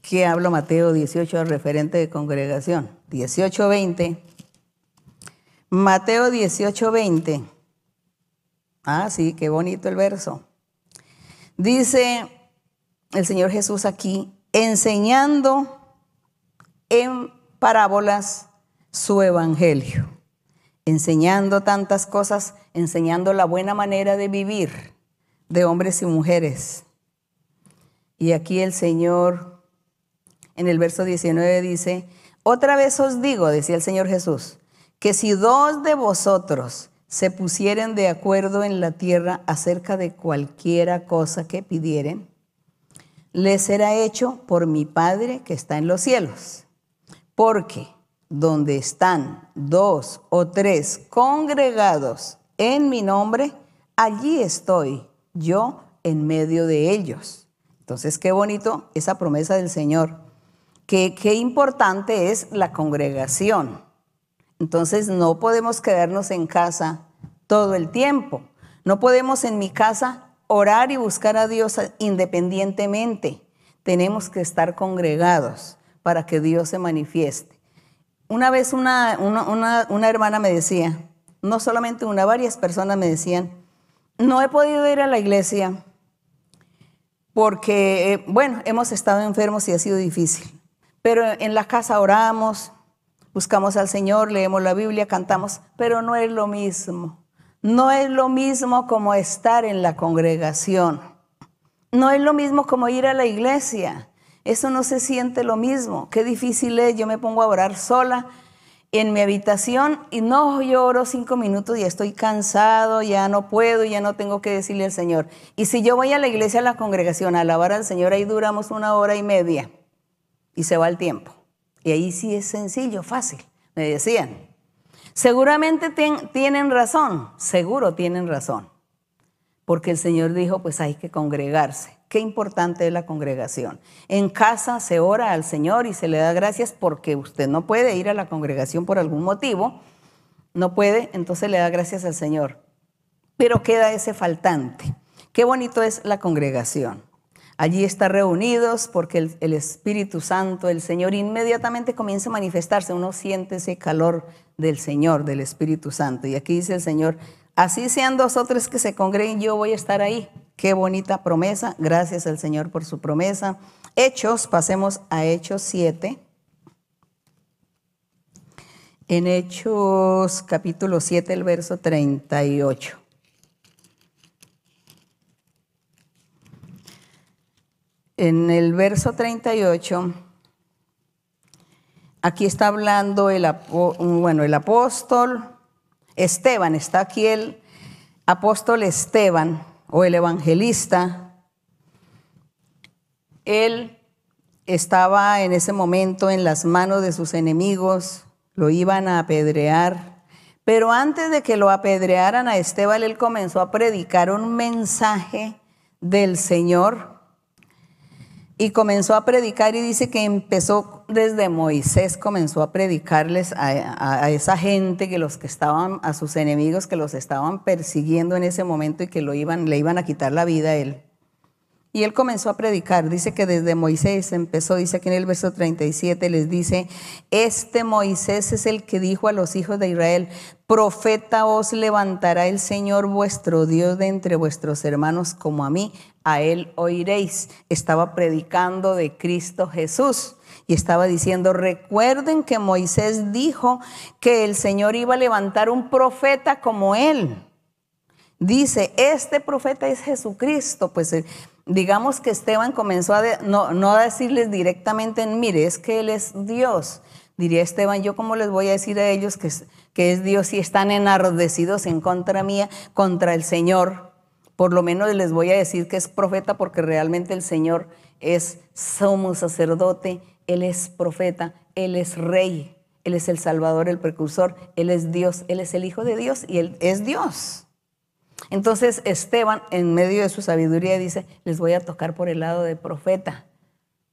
¿Qué hablo Mateo 18 referente de congregación? 18:20. Mateo 18:20. Ah, sí, qué bonito el verso. Dice el Señor Jesús aquí, enseñando en parábolas su evangelio, enseñando tantas cosas, enseñando la buena manera de vivir de hombres y mujeres. Y aquí el Señor en el verso 19 dice, otra vez os digo, decía el Señor Jesús, que si dos de vosotros se pusieren de acuerdo en la tierra acerca de cualquiera cosa que pidieren, les será hecho por mi Padre que está en los cielos. Porque donde están dos o tres congregados en mi nombre, allí estoy yo en medio de ellos. Entonces, qué bonito esa promesa del Señor. Qué, importante es la congregación. Entonces no podemos quedarnos en casa todo el tiempo. No podemos en mi casa orar y buscar a Dios independientemente. Tenemos que estar congregados para que Dios se manifieste. Una vez una, una, hermana me decía, no solamente una, varias personas me decían, no he podido ir a la iglesia porque, eh, bueno, hemos estado enfermos y ha sido difícil, pero en la casa oramos, buscamos al Señor, leemos la Biblia, cantamos, pero no es lo mismo. No es lo mismo como estar en la congregación. No es lo mismo como ir a la iglesia. Eso no se siente lo mismo. Qué difícil es. Yo me pongo a orar sola en mi habitación y no, yo oro cinco minutos y estoy cansado, ya no puedo, ya no tengo que decirle al Señor. Y si yo voy a la iglesia, a la congregación, a alabar al Señor, ahí duramos una hora y media y se va el tiempo. Y ahí sí es sencillo, fácil, me decían. Seguramente tienen razón, seguro tienen razón, porque el Señor dijo, pues hay que congregarse. Qué importante es la congregación. En casa se ora al Señor y se le da gracias porque usted no puede ir a la congregación por algún motivo, no puede, entonces le da gracias al Señor. Pero queda ese faltante. Qué bonito es la congregación. Allí está reunidos porque el, Espíritu Santo, el Señor, inmediatamente comienza a manifestarse. Uno siente ese calor del Señor, del Espíritu Santo. Y aquí dice el Señor, así sean dos o tres que se congreguen, yo voy a estar ahí. Qué bonita promesa. Gracias al Señor por su promesa. Hechos, pasemos a Hechos 7. En Hechos capítulo 7, el verso 38. En el verso 38, aquí está hablando el, bueno, el apóstol Esteban, está aquí el apóstol Esteban o el evangelista. Él estaba en ese momento en las manos de sus enemigos, lo iban a apedrear. Pero antes de que lo apedrearan a Esteban, él comenzó a predicar un mensaje del Señor y comenzó a predicar y dice que empezó desde Moisés, comenzó a predicarles a, esa gente que los que estaban, a sus enemigos que los estaban persiguiendo en ese momento y que lo iban, le iban a quitar la vida a él. Y él comenzó a predicar. Dice que desde Moisés empezó, dice aquí en el verso 37, les dice, este Moisés es el que dijo a los hijos de Israel, profeta os levantará el Señor vuestro Dios de entre vuestros hermanos como a mí, a él oiréis. Estaba predicando de Cristo Jesús y estaba diciendo, recuerden que Moisés dijo que el Señor iba a levantar un profeta como él. Dice, este profeta es Jesucristo, pues eh, digamos que Esteban comenzó a no, a decirles directamente, mire, es que Él es Dios. Diría Esteban, yo cómo les voy a decir a ellos que es, que es Dios si están enardecidos en contra mía, contra el Señor. Por lo menos les voy a decir que es profeta porque realmente el Señor es sumo sacerdote, Él es profeta, Él es rey, Él es el Salvador, el precursor, Él es Dios, Él es el Hijo de Dios y Él es Dios. Entonces Esteban, en medio de su sabiduría, dice, les voy a tocar por el lado de profeta,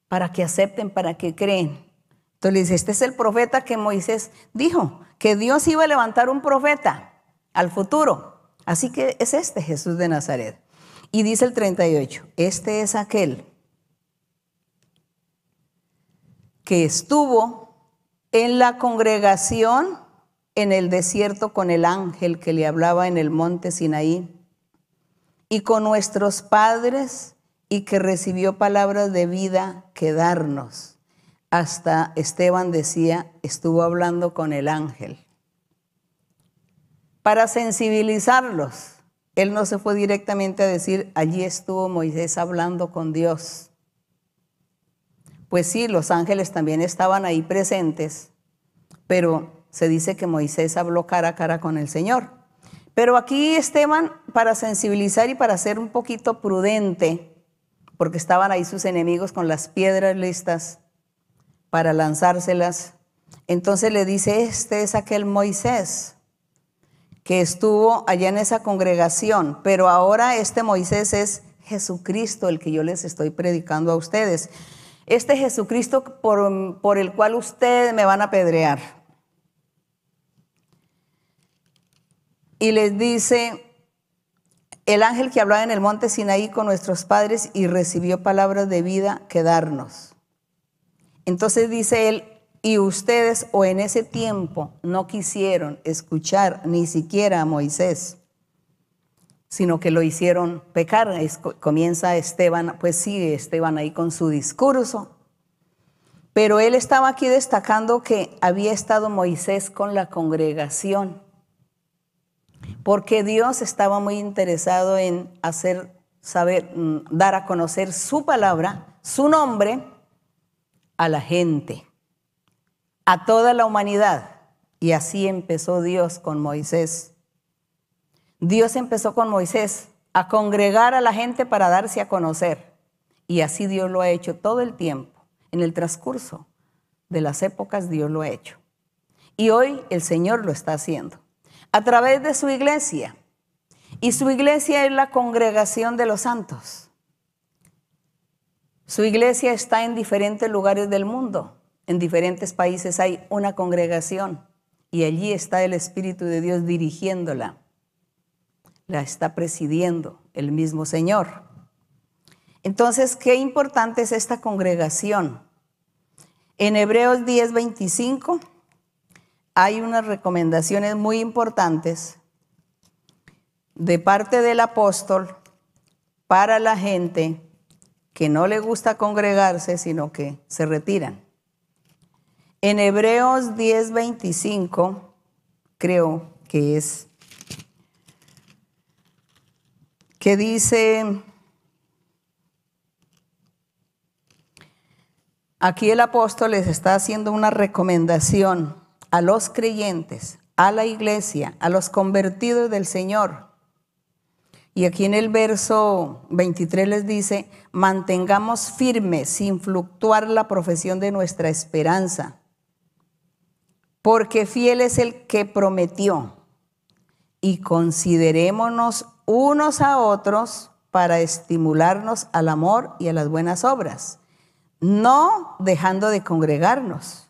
para que acepten, para que creen. Entonces le dice, este es el profeta que Moisés dijo, que Dios iba a levantar un profeta al futuro. Así que es este Jesús de Nazaret. Y dice el 38, este es aquel que estuvo en la congregación en el desierto con el ángel que le hablaba en el monte Sinaí, y con nuestros padres, y que recibió palabras de vida que darnos. Hasta Esteban decía, estuvo hablando con el ángel. Para sensibilizarlos, él no se fue directamente a decir, allí estuvo Moisés hablando con Dios. Pues sí, los ángeles también estaban ahí presentes, pero se dice que Moisés habló cara a cara con el Señor. Pero aquí Esteban, para sensibilizar y para ser un poquito prudente, porque estaban ahí sus enemigos con las piedras listas para lanzárselas, entonces le dice, este es aquel Moisés que estuvo allá en esa congregación, pero ahora este Moisés es Jesucristo, el que yo les estoy predicando a ustedes. Este Jesucristo por, el cual ustedes me van a apedrear. Y les dice, el ángel que hablaba en el monte Sinaí con nuestros padres y recibió palabras de vida que darnos. Entonces dice él, y ustedes o en ese tiempo no quisieron escuchar ni siquiera a Moisés, sino que lo hicieron pecar. comienza Esteban, pues sigue Esteban ahí con su discurso. Pero él estaba aquí destacando que había estado Moisés con la congregación porque Dios estaba muy interesado en hacer saber, mm, dar a conocer su palabra, su nombre a la gente, a toda la humanidad. Y así empezó Dios con Moisés. Dios empezó con Moisés a congregar a la gente para darse a conocer. Y así Dios lo ha hecho todo el tiempo. En el transcurso de las épocas Dios lo ha hecho. Y hoy el Señor lo está haciendo a través de su iglesia. Y su iglesia es la congregación de los santos. Su iglesia está en diferentes lugares del mundo. En diferentes países hay una congregación y allí está el Espíritu de Dios dirigiéndola. La está presidiendo el mismo Señor. Entonces, qué importante es esta congregación. En Hebreos 10:25 hay unas recomendaciones muy importantes de parte del apóstol para la gente que no le gusta congregarse, sino que se retiran. En Hebreos 10:25, creo que es, que dice, aquí el apóstol les está haciendo una recomendación a los creyentes, a la iglesia, a los convertidos del Señor. Y aquí en el verso 23 les dice, mantengamos firme sin fluctuar la profesión de nuestra esperanza, porque fiel es el que prometió, y considerémonos unos a otros para estimularnos al amor y a las buenas obras, no dejando de congregarnos,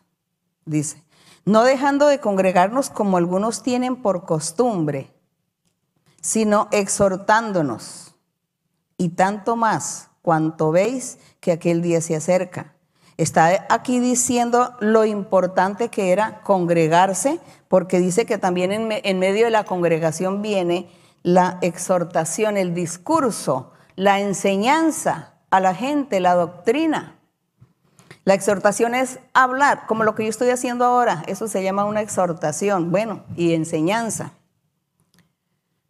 dice, no dejando de congregarnos como algunos tienen por costumbre, sino exhortándonos, y tanto más cuanto veis que aquel día se acerca. Está aquí diciendo lo importante que era congregarse, porque dice que también en, medio de la congregación viene la exhortación, el discurso, la enseñanza a la gente, la doctrina. La exhortación es hablar, como lo que yo estoy haciendo ahora. Eso se llama una exhortación, bueno, y enseñanza.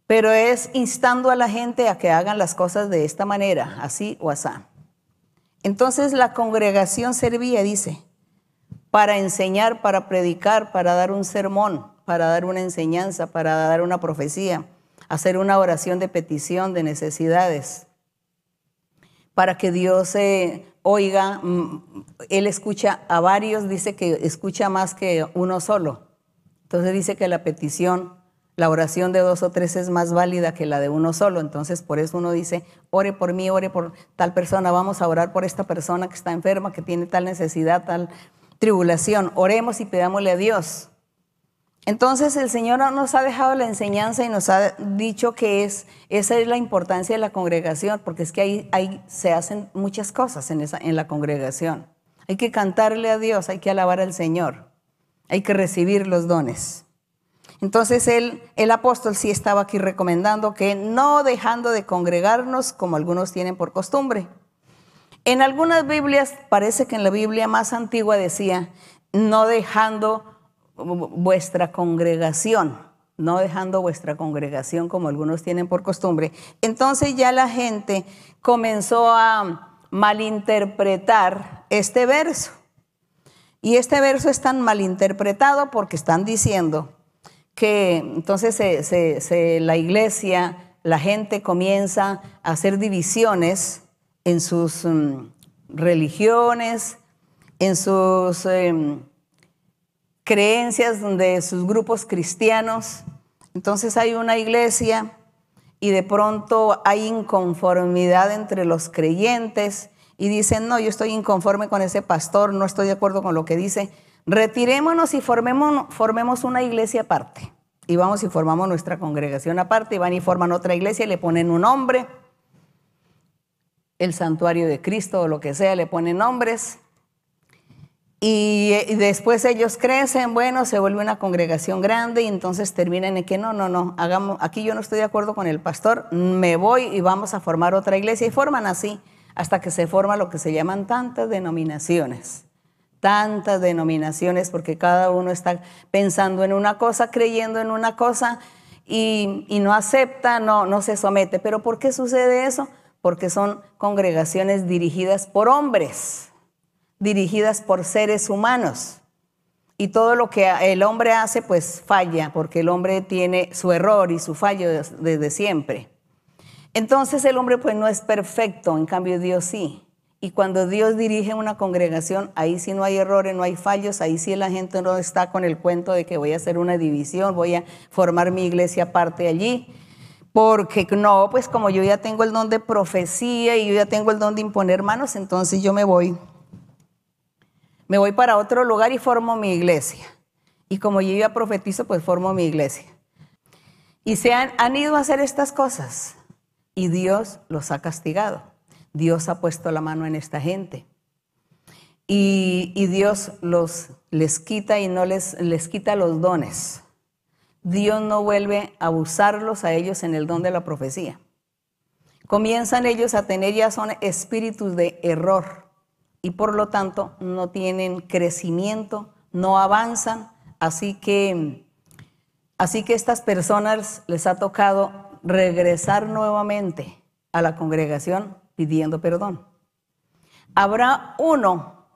Pero es instando a la gente a que hagan las cosas de esta manera, así o así. Entonces la congregación servía, dice, para enseñar, para predicar, para dar un sermón, para dar una enseñanza, para dar una profecía, hacer una oración de petición de necesidades, para que Dios se oiga, mm, Él escucha a varios, dice que escucha más que uno solo. Entonces dice que la petición la oración de dos o tres es más válida que la de uno solo. Entonces, por eso uno dice, ore por mí, ore por tal persona, vamos a orar por esta persona que está enferma, que tiene tal necesidad, tal tribulación. Oremos y pidámosle a Dios. Entonces el Señor nos ha dejado la enseñanza y nos ha dicho que es, esa es la importancia de la congregación, porque es que ahí, se hacen muchas cosas en, la congregación. Hay que cantarle a Dios, hay que alabar al Señor, hay que recibir los dones. Entonces el apóstol sí estaba aquí recomendando que no dejando de congregarnos como algunos tienen por costumbre. En algunas Biblias, parece que en la Biblia más antigua decía, no dejando vuestra congregación, no dejando vuestra congregación como algunos tienen por costumbre. Entonces ya la gente comenzó a malinterpretar este verso. Y este verso es tan malinterpretado porque están diciendo, que entonces la iglesia, la gente comienza a hacer divisiones en sus mm, religiones, en sus em, creencias, de sus grupos cristianos. Entonces hay una iglesia y de pronto hay inconformidad entre los creyentes y dicen, no, yo estoy inconforme con ese pastor, no estoy de acuerdo con lo que dice, Retirémonos y formemos, una iglesia aparte. Y vamos y formamos nuestra congregación aparte y van y forman otra iglesia y le ponen un nombre, el santuario de Cristo o lo que sea, le ponen nombres. Y, después ellos crecen, bueno, se vuelve una congregación grande y entonces terminan en que no, no, no, hagamos, aquí yo no estoy de acuerdo con el pastor, me voy y vamos a formar otra iglesia y forman así hasta que se forma lo que se llaman tantas denominaciones tantas denominaciones porque cada uno está pensando en una cosa, creyendo en una cosa y, no acepta, no, no se somete. ¿Pero por qué sucede eso? Porque son congregaciones dirigidas por hombres, dirigidas por seres humanos. Y todo lo que el hombre hace, pues falla, porque el hombre tiene su error y su fallo desde siempre. Entonces el hombre pues no es perfecto, en cambio Dios sí. Y cuando Dios dirige una congregación, ahí sí no hay errores, no hay fallos, ahí sí la gente no está con el cuento de que voy a hacer una división, voy a formar mi iglesia aparte allí. Porque no, pues como yo ya tengo el don de profecía y yo ya tengo el don de imponer manos, entonces yo me voy. Me voy para otro lugar y formo mi iglesia. Y como yo ya profetizo, pues formo mi iglesia. Y se han, han ido a hacer estas cosas y Dios los ha castigado. Dios ha puesto la mano en esta gente. Y, Dios los, les quita y no les, les quita los dones. Dios no vuelve a usarlos a ellos en el don de la profecía. Comienzan ellos a tener ya son espíritus de error y por lo tanto no tienen crecimiento, no avanzan, así que así que estas personas les ha tocado regresar nuevamente a la congregación pidiendo perdón. Habrá uno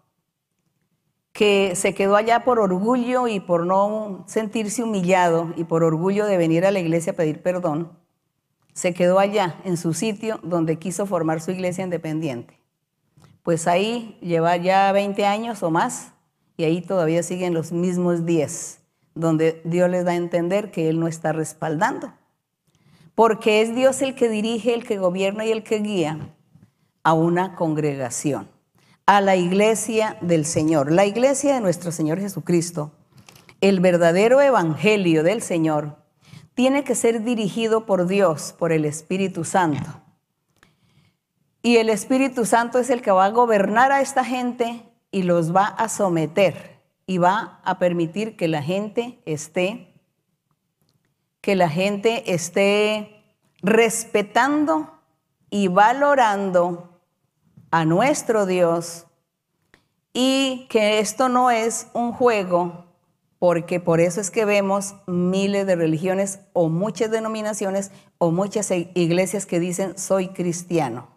que se quedó allá por orgullo y por no sentirse humillado y por orgullo de venir a la iglesia a pedir perdón, se quedó allá en su sitio donde quiso formar su iglesia independiente. Pues ahí lleva ya 20 años o más y ahí todavía siguen los mismos 10, donde Dios les da a entender que Él no está respaldando. Porque es Dios el que dirige, el que gobierna y el que guía a una congregación, a la iglesia del Señor, la iglesia de nuestro Señor Jesucristo. El verdadero evangelio del Señor tiene que ser dirigido por Dios, por el Espíritu Santo. Y el Espíritu Santo es el que va a gobernar a esta gente y los va a someter y va a permitir que la gente esté, que la gente esté respetando y valorando a nuestro Dios y que esto no es un juego, porque por eso es que vemos miles de religiones o muchas denominaciones o muchas iglesias que dicen soy cristiano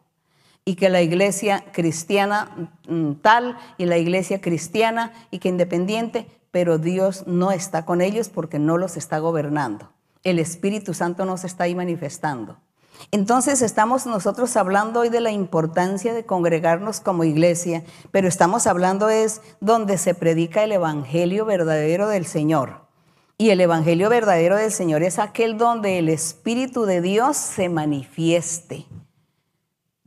y que la iglesia cristiana mm, tal y la iglesia cristiana y que independiente, pero Dios no está con ellos porque no los está gobernando. El Espíritu Santo no se está ahí manifestando. Entonces estamos nosotros hablando hoy de la importancia de congregarnos como iglesia, pero estamos hablando es donde se predica el Evangelio verdadero del Señor. Y el Evangelio verdadero del Señor es aquel donde el Espíritu de Dios se manifieste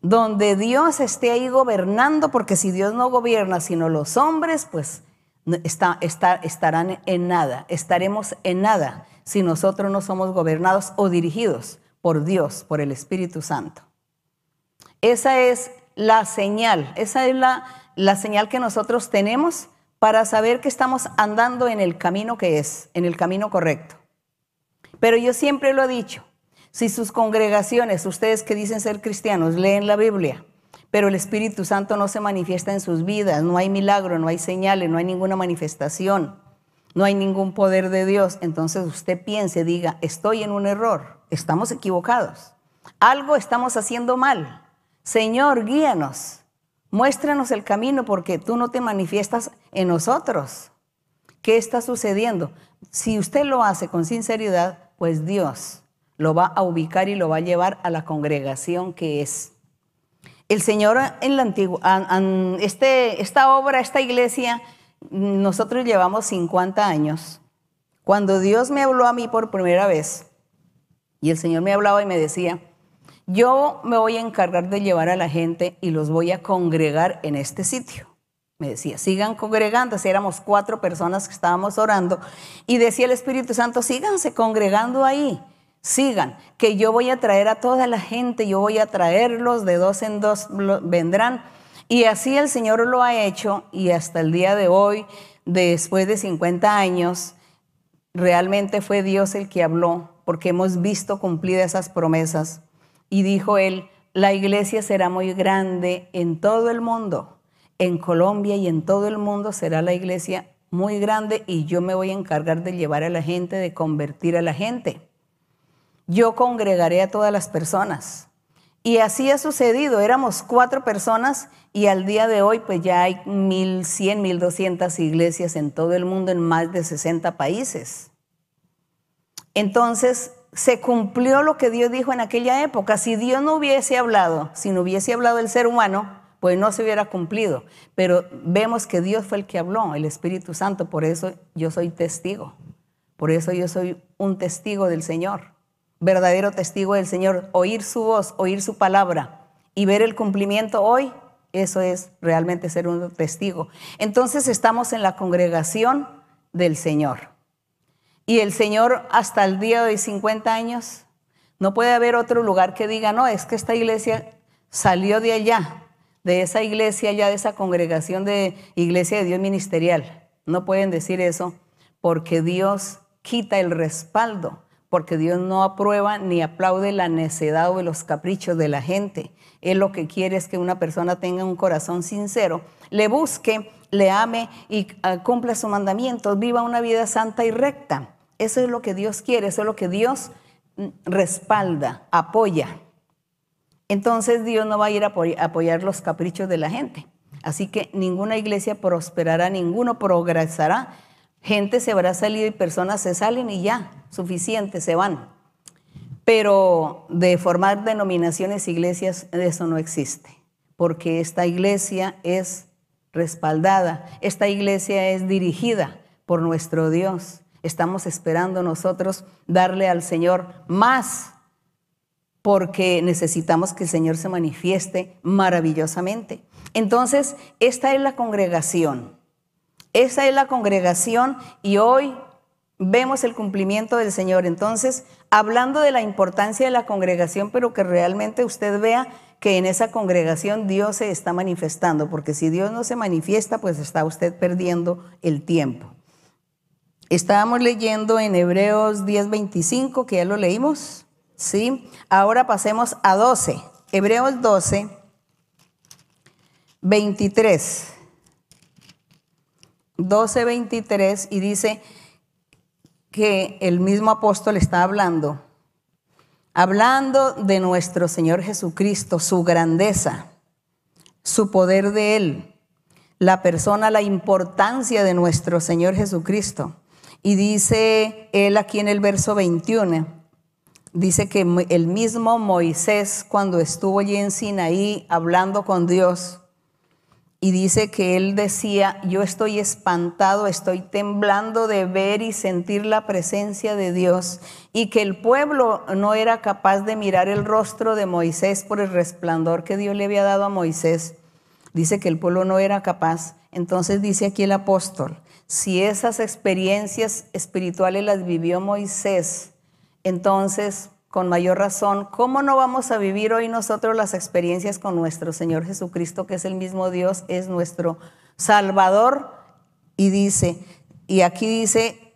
donde Dios esté ahí gobernando, porque si Dios no gobierna sino los hombres, pues está, estarán en nada, estaremos en nada si nosotros no somos gobernados o dirigidos por Dios, por el Espíritu Santo. Esa es la señal, esa es la, la señal que nosotros tenemos para saber que estamos andando en el camino que es, en el camino correcto. Pero yo siempre lo he dicho, si sus congregaciones, ustedes que dicen ser cristianos, leen la Biblia, pero el Espíritu Santo no se manifiesta en sus vidas, no hay milagro, no hay señales, no hay ninguna manifestación, no hay ningún poder de Dios, entonces usted piense, diga, estoy en un error, estamos equivocados, algo estamos haciendo mal. Señor, guíanos, muéstranos el camino porque tú no te manifiestas en nosotros. ¿Qué está sucediendo? Si usted lo hace con sinceridad, pues Dios lo va a ubicar y lo va a llevar a la congregación que es. El Señor en la antigua, este, esta obra, esta iglesia, nosotros llevamos 50 años. Cuando Dios me habló a mí por primera vez, y el Señor me hablaba y me decía, yo me voy a encargar de llevar a la gente y los voy a congregar en este sitio. Me decía, sigan congregando, si éramos cuatro personas que estábamos orando, y decía el Espíritu Santo, síganse congregando ahí sigan, que yo voy a traer a toda la gente, yo voy a traerlos, de dos en dos vendrán. Y así el Señor lo ha hecho y hasta el día de hoy, después de 50 años, realmente fue Dios el que habló, porque hemos visto cumplidas esas promesas. Y dijo él, la iglesia será muy grande en todo el mundo, en Colombia y en todo el mundo será la iglesia muy grande y yo me voy a encargar de llevar a la gente, de convertir a la gente yo congregaré a todas las personas. Y así ha sucedido, éramos cuatro personas y al día de hoy pues ya hay 1.100, 1.200 iglesias en todo el mundo, en más de 60 países. Entonces se cumplió lo que Dios dijo en aquella época. Si Dios no hubiese hablado, si no hubiese hablado el ser humano, pues no se hubiera cumplido. Pero vemos que Dios fue el que habló, el Espíritu Santo, por eso yo soy testigo. Por eso yo soy un testigo del Señor verdadero testigo del Señor, oír su voz, oír su palabra y ver el cumplimiento hoy, eso es realmente ser un testigo. Entonces estamos en la congregación del Señor. Y el Señor hasta el día de 50 años, no puede haber otro lugar que diga, no, es que esta iglesia salió de allá, de esa iglesia allá, de esa congregación de iglesia de Dios ministerial. No pueden decir eso porque Dios quita el respaldo porque Dios no aprueba ni aplaude la necedad o los caprichos de la gente. Él lo que quiere es que una persona tenga un corazón sincero, le busque, le ame y ah, cumpla sus mandamientos, viva una vida santa y recta. Eso es lo que Dios quiere, eso es lo que Dios mm, respalda, apoya. Entonces Dios no va a ir a apoyar los caprichos de la gente. Así que ninguna iglesia prosperará, ninguno progresará Gente se habrá salido y personas se salen y ya, suficiente, se van. Pero de formar denominaciones, iglesias, eso no existe, porque esta iglesia es respaldada, esta iglesia es dirigida por nuestro Dios. Estamos esperando nosotros darle al Señor más, porque necesitamos que el Señor se manifieste maravillosamente. Entonces, esta es la congregación esa es la congregación y hoy vemos el cumplimiento del Señor. Entonces, hablando de la importancia de la congregación, pero que realmente usted vea que en esa congregación Dios se está manifestando, porque si Dios no se manifiesta, pues está usted perdiendo el tiempo. Estábamos leyendo en Hebreos 10:25, que ya lo leímos, ¿sí? Ahora pasemos a 12. Hebreos 12, 23. 12, 23, y dice que el mismo apóstol está hablando, hablando de nuestro Señor Jesucristo, su grandeza, su poder de Él, la persona, la importancia de nuestro Señor Jesucristo. Y dice él aquí en el verso 21, dice que el mismo Moisés cuando estuvo allí en Sinaí hablando con Dios, y dice que él decía, yo estoy espantado, estoy temblando de ver y sentir la presencia de Dios, y que el pueblo no era capaz de mirar el rostro de Moisés por el resplandor que Dios le había dado a Moisés. Dice que el pueblo no era capaz. Entonces dice aquí el apóstol, si esas experiencias espirituales las vivió Moisés, entonces, con mayor razón, ¿cómo no vamos a vivir hoy nosotros las experiencias con nuestro Señor Jesucristo, que es el mismo Dios, es nuestro Salvador? Y dice, y aquí dice,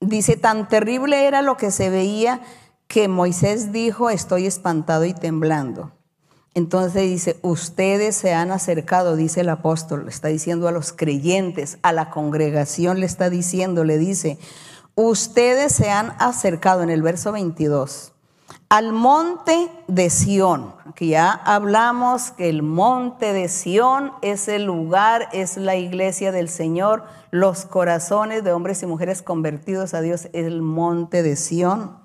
dice, tan terrible era lo que se veía que Moisés dijo, estoy espantado y temblando. Entonces dice, ustedes se han acercado, dice el apóstol, le está diciendo a los creyentes, a la congregación le está diciendo, le dice, ustedes se han acercado en el verso 22 al monte de Sión, que ya hablamos que el monte de Sión es el lugar, es la iglesia del Señor, los corazones de hombres y mujeres convertidos a Dios, es el monte de Sión.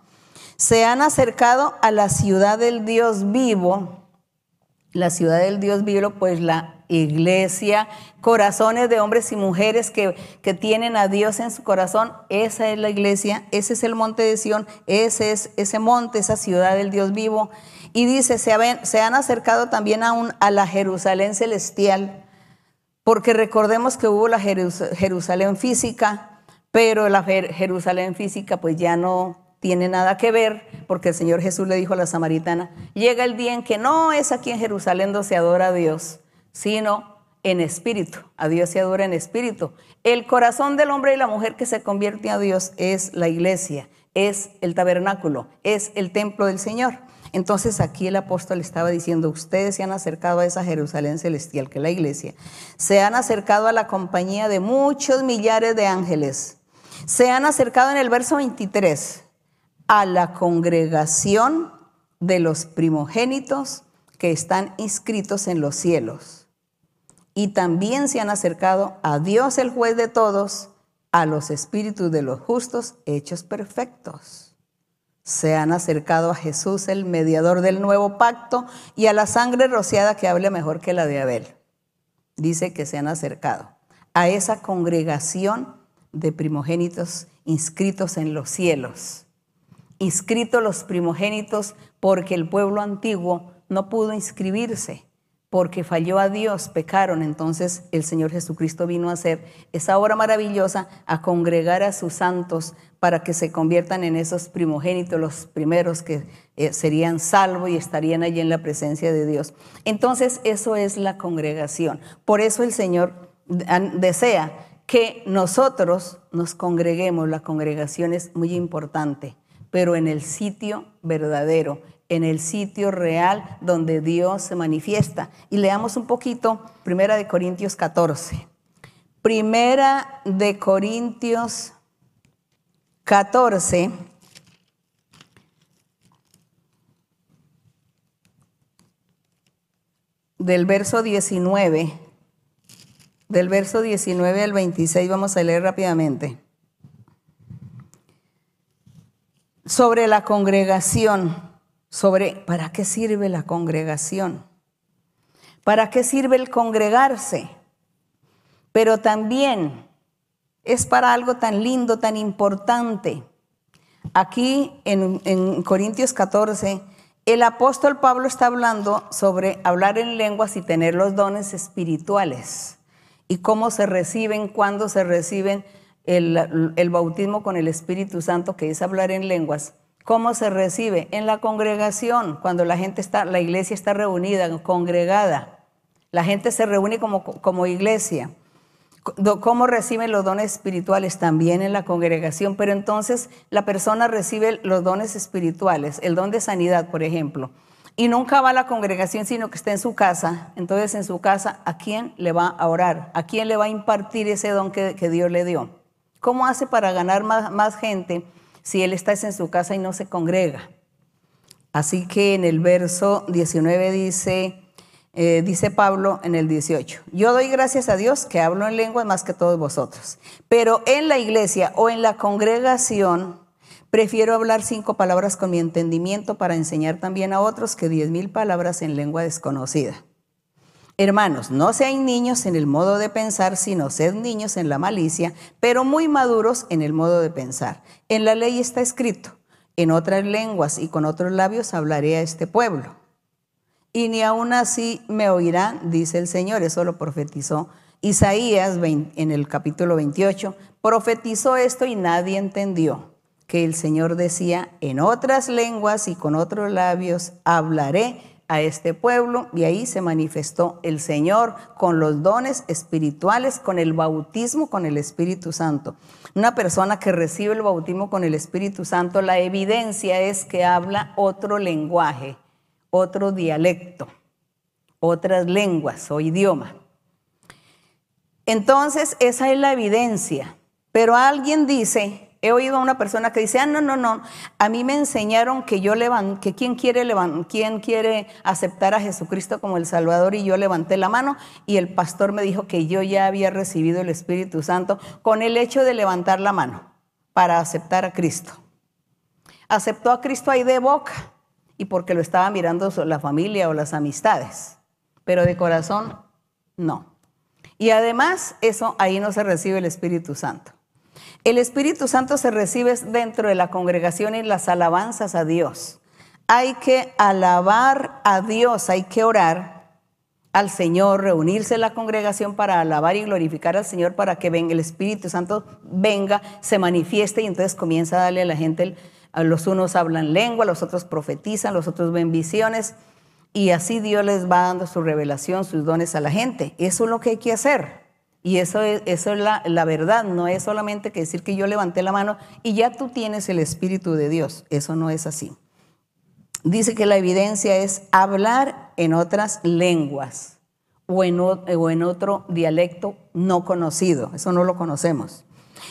Se han acercado a la ciudad del Dios vivo, la ciudad del Dios vivo, pues la iglesia, corazones de hombres y mujeres que, que, tienen a Dios en su corazón, esa es la iglesia, ese es el monte de Sión, ese es ese monte, esa ciudad del Dios vivo. Y dice, se, se han acercado también a, a la Jerusalén celestial, porque recordemos que hubo la Jerusalén física, pero la Jerusalén física pues ya no, tiene nada que ver, porque el Señor Jesús le dijo a la samaritana, llega el día en que no es aquí en Jerusalén donde se adora a Dios, sino en espíritu. A Dios se adora en espíritu. El corazón del hombre y la mujer que se convierte a Dios es la iglesia, es el tabernáculo, es el templo del Señor. Entonces aquí el apóstol estaba diciendo, ustedes se han acercado a esa Jerusalén celestial, que es la iglesia, se han acercado a la compañía de muchos millares de ángeles, se han acercado en el verso 23 a la congregación de los primogénitos que están inscritos en los cielos. Y también se han acercado a Dios el juez de todos, a los espíritus de los justos hechos perfectos. Se han acercado a Jesús, el mediador del nuevo pacto, y a la sangre rociada que hable mejor que la de Abel. Dice que se han acercado a esa congregación de primogénitos inscritos en los cielos inscritos los primogénitos porque el pueblo antiguo no pudo inscribirse porque falló a Dios, pecaron. Entonces el Señor Jesucristo vino a hacer esa obra maravillosa, a congregar a sus santos para que se conviertan en esos primogénitos, los primeros que eh, serían salvos y estarían allí en la presencia de Dios. Entonces eso es la congregación. Por eso el Señor desea que nosotros nos congreguemos. La congregación es muy importante pero en el sitio verdadero, en el sitio real donde Dios se manifiesta. Y leamos un poquito Primera de Corintios 14. Primera de Corintios 14. Del verso 19, del verso 19 al 26, vamos a leer rápidamente. sobre la congregación, sobre para qué sirve la congregación, para qué sirve el congregarse, pero también es para algo tan lindo, tan importante. Aquí en, en Corintios 14, el apóstol Pablo está hablando sobre hablar en lenguas y tener los dones espirituales y cómo se reciben, cuándo se reciben el, bautismo con el Espíritu Santo, que es hablar en lenguas, ¿Cómo se recibe? En la congregación, cuando la gente está, la iglesia está reunida, congregada. La gente se reúne como, como iglesia. ¿Cómo reciben los dones espirituales? También en la congregación, pero entonces la persona recibe los dones espirituales, el don de sanidad, por ejemplo, y nunca va a la congregación, sino que está en su casa. Entonces, en su casa, ¿a quién le va a orar? ¿A quién le va a impartir ese don que, Dios le dio? ¿Cómo hace para ganar más, más gente si él está en su casa y no se congrega? Así que en el verso 19 dice, eh, dice Pablo en el 18, yo doy gracias a Dios que hablo en lenguas más que todos vosotros, pero en la iglesia o en la congregación prefiero hablar cinco palabras con mi entendimiento para enseñar también a otros que diez mil palabras en lengua desconocida. Hermanos, no sean niños en el modo de pensar, sino sed niños en la malicia, pero muy maduros en el modo de pensar. En la ley está escrito, en otras lenguas y con otros labios hablaré a este pueblo y ni aún así me oirán, dice el Señor. Eso lo profetizó Isaías en el capítulo 28. Profetizó esto y nadie entendió que el Señor decía, en otras lenguas y con otros labios hablaré a este pueblo y ahí se manifestó el Señor con los dones espirituales, con el bautismo con el Espíritu Santo. Una persona que recibe el bautismo con el Espíritu Santo, la evidencia es que habla otro lenguaje otro dialecto, otras lenguas o idioma. Entonces, esa es la evidencia. Pero alguien dice, he oído a una persona que dice, ah, no, no, no, a mí me enseñaron que yo levanto, que quien quiere, quien quiere aceptar a Jesucristo como el Salvador y yo levanté la mano y el pastor me dijo que yo ya había recibido el Espíritu Santo con el hecho de levantar la mano para aceptar a Cristo. Aceptó a Cristo ahí de boca, y porque lo estaba mirando la familia o las amistades, pero de corazón no. Y además eso ahí no se recibe el Espíritu Santo. El Espíritu Santo se recibe dentro de la congregación y las alabanzas a Dios. Hay que alabar a Dios, hay que orar al Señor, reunirse en la congregación para alabar y glorificar al Señor para que venga el Espíritu Santo, venga, se manifieste y entonces comienza a darle a la gente los unos hablan lengua, los otros profetizan, los otros ven visiones y así Dios les va dando su revelación, sus dones a la gente. Eso es lo que hay que hacer. Y eso es, eso es la, la, verdad, no es solamente que decir que yo levanté la mano y ya tú tienes el Espíritu de Dios. Eso no es así. Dice que la evidencia es hablar en otras lenguas o en, o en otro dialecto no conocido. Eso no lo conocemos.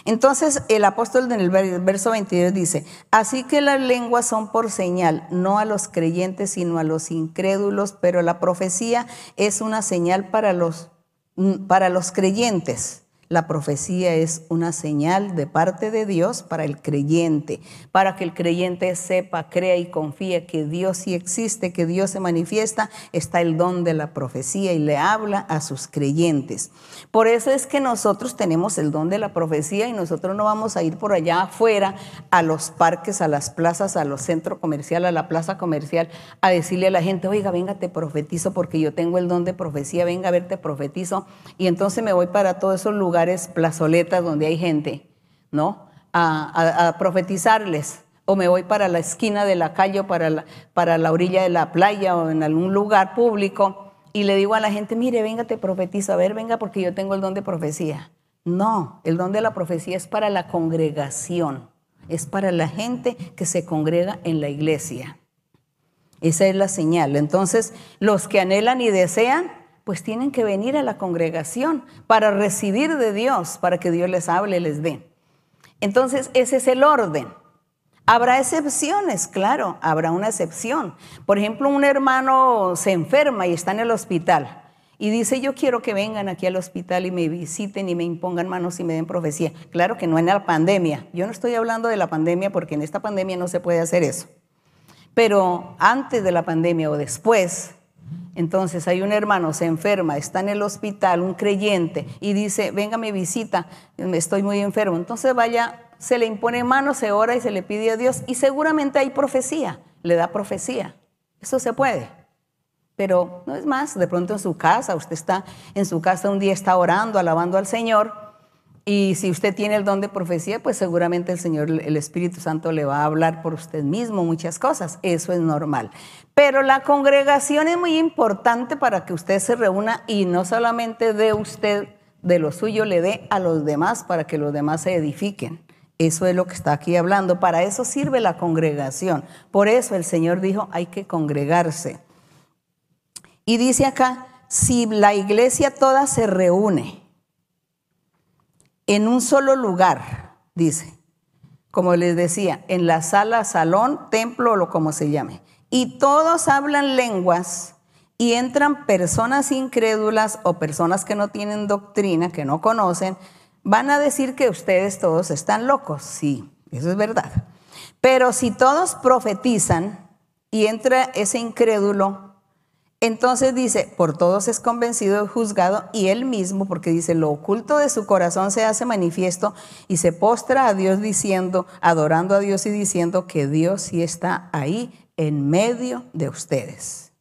Entonces el apóstol en el verso 22 dice, así que las lenguas son por señal, no a los creyentes, sino a los incrédulos, pero la profecía es una señal para los, para los creyentes la profecía es una señal de parte de Dios para el creyente, para que el creyente sepa, crea y confíe que Dios sí existe, que Dios se manifiesta, está el don de la profecía y le habla a sus creyentes. Por eso es que nosotros tenemos el don de la profecía y nosotros no vamos a ir por allá afuera a los parques, a las plazas, a los centros comerciales, a la plaza comercial, a decirle a la gente, oiga, venga, te profetizo porque yo tengo el don de profecía, venga a ver, te profetizo. Y entonces me voy para todos esos lugares plazoletas donde hay gente, ¿no? A, profetizarles. O me voy para la esquina de la calle o para la, para la orilla de la playa o en algún lugar público y le digo a la gente, mire, venga, te profetizo, a ver, venga, porque yo tengo el don de profecía. No, el don de la profecía es para la congregación, es para la gente que se congrega en la iglesia. Esa es la señal. Entonces, los que anhelan y desean, pues tienen que venir a la congregación para recibir de Dios, para que Dios les hable, les dé. Entonces, ese es el orden. Habrá excepciones, claro, habrá una excepción. Por ejemplo, un hermano se enferma y está en el hospital y dice, yo quiero que vengan aquí al hospital y me visiten y me impongan manos y me den profecía. Claro que no en la pandemia. Yo no estoy hablando de la pandemia porque en esta pandemia no se puede hacer eso. Pero antes de la pandemia o después, entonces hay un hermano, se enferma, está en el hospital, un creyente, y dice, venga mi visita, estoy muy enfermo. Entonces vaya, se le impone mano, se ora y se le pide a Dios, y seguramente hay profecía, le da profecía. Eso se puede. Pero no es más, de pronto en su casa, usted está en su casa un día, está orando, alabando al Señor, Y si usted tiene el don de profecía, pues seguramente el Señor, el Espíritu Santo le va a hablar por usted mismo muchas cosas. Eso es normal. Pero la congregación es muy importante para que usted se reúna y no solamente de usted de lo suyo, le dé a los demás para que los demás se edifiquen. Eso es lo que está aquí hablando. Para eso sirve la congregación. Por eso el Señor dijo, hay que congregarse. Y dice acá, si la iglesia toda se reúne, en un solo lugar, dice, como les decía, en la sala, salón, templo o como se llame. Y todos hablan lenguas y entran personas incrédulas o personas que no tienen doctrina, que no conocen, van a decir que ustedes todos están locos. Sí, eso es verdad. Pero si todos profetizan y entra ese incrédulo, entonces dice, por todos es convencido y juzgado, y él mismo, porque dice, lo oculto de su corazón se hace manifiesto y se postra a Dios diciendo, adorando a Dios y diciendo que Dios sí está ahí en medio de ustedes.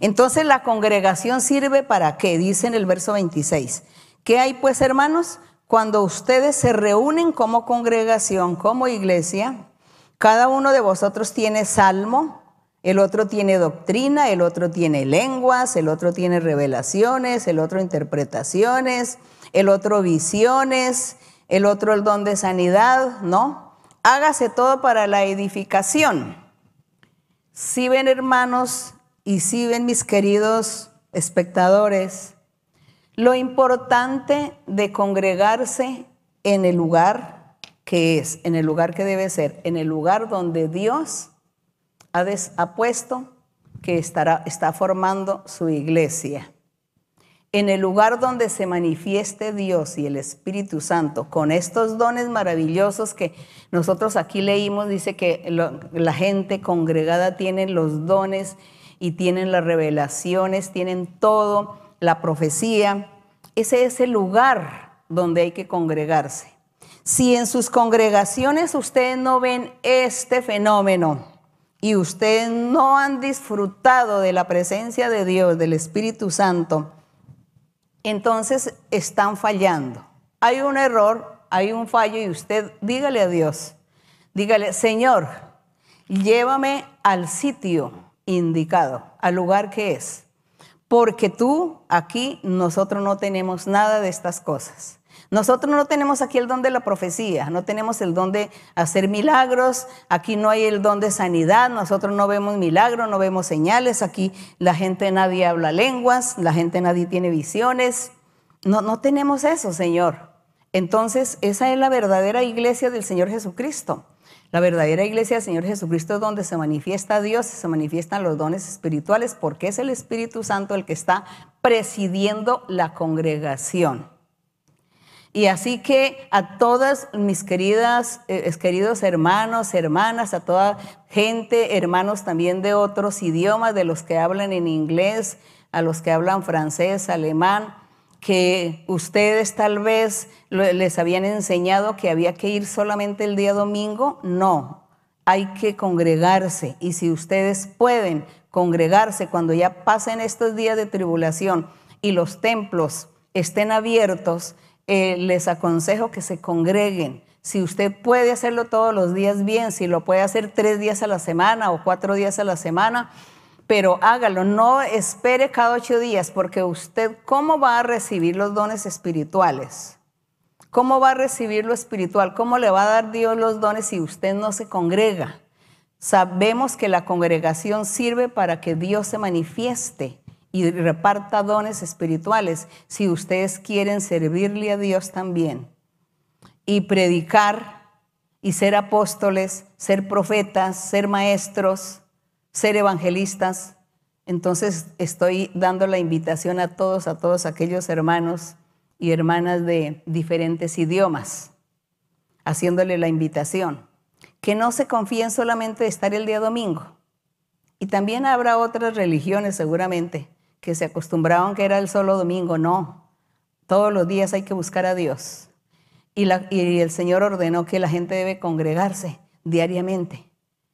Entonces la congregación sirve para qué, dice en el verso 26. ¿Qué hay pues, hermanos? Cuando ustedes se reúnen como congregación, como iglesia, cada uno de vosotros tiene salmo, el otro tiene doctrina, el otro tiene lenguas, el otro tiene revelaciones, el otro interpretaciones, el otro visiones, el otro el don de sanidad, ¿no? Hágase todo para la edificación. Si ven hermanos y si ven mis queridos espectadores, lo importante de congregarse en el lugar que es, en el lugar que debe ser, en el lugar donde Dios ha, puesto que estará, está formando su iglesia. En el lugar donde se manifieste Dios y el Espíritu Santo, con estos dones maravillosos que nosotros aquí leímos, dice que la gente congregada tiene los dones y tienen las revelaciones, tienen todo, la profecía. Ese es el lugar donde hay que congregarse. Si en sus congregaciones ustedes no ven este fenómeno, y ustedes no han disfrutado de la presencia de Dios, del Espíritu Santo, entonces están fallando. Hay un error, hay un fallo y usted dígale a Dios, dígale, Señor, llévame al sitio indicado, al lugar que es, porque tú aquí nosotros no tenemos nada de estas cosas. Nosotros no tenemos aquí el don de la profecía, no tenemos el don de hacer milagros, aquí no hay el don de sanidad, nosotros no vemos milagros, no vemos señales, aquí la gente nadie habla lenguas, la gente nadie tiene visiones. No, no tenemos eso, Señor. Entonces, esa es la verdadera iglesia del Señor Jesucristo. La verdadera iglesia del Señor Jesucristo es donde se manifiesta Dios, se manifiestan los dones espirituales, porque es el Espíritu Santo el que está presidiendo la congregación. Y así que a todas mis queridas, eh, queridos hermanos, hermanas, a toda gente, hermanos también de otros idiomas, de los que hablan en inglés, a los que hablan francés, alemán, que ustedes tal vez les habían enseñado que había que ir solamente el día domingo. No, hay que congregarse. Y si ustedes pueden congregarse cuando ya pasen estos días de tribulación y los templos estén abiertos, eh, les aconsejo que se congreguen. Si usted puede hacerlo todos los días bien, si lo puede hacer tres días a la semana o cuatro días a la semana, pero hágalo, no espere cada ocho días, porque usted, ¿cómo va a recibir los dones espirituales? ¿Cómo va a recibir lo espiritual? ¿Cómo le va a dar Dios los dones si usted no se congrega? Sabemos que la congregación sirve para que Dios se manifieste y reparta dones espirituales si ustedes quieren servirle a Dios también. Y predicar y ser apóstoles, ser profetas, ser maestros, ser evangelistas. Entonces estoy dando la invitación a todos, a todos aquellos hermanos y hermanas de diferentes idiomas, haciéndole la invitación, que no se confíen solamente de estar el día domingo. Y también habrá otras religiones seguramente que se acostumbraban que era el solo domingo. No, todos los días hay que buscar a Dios. Y, el Señor ordenó que la gente debe congregarse diariamente.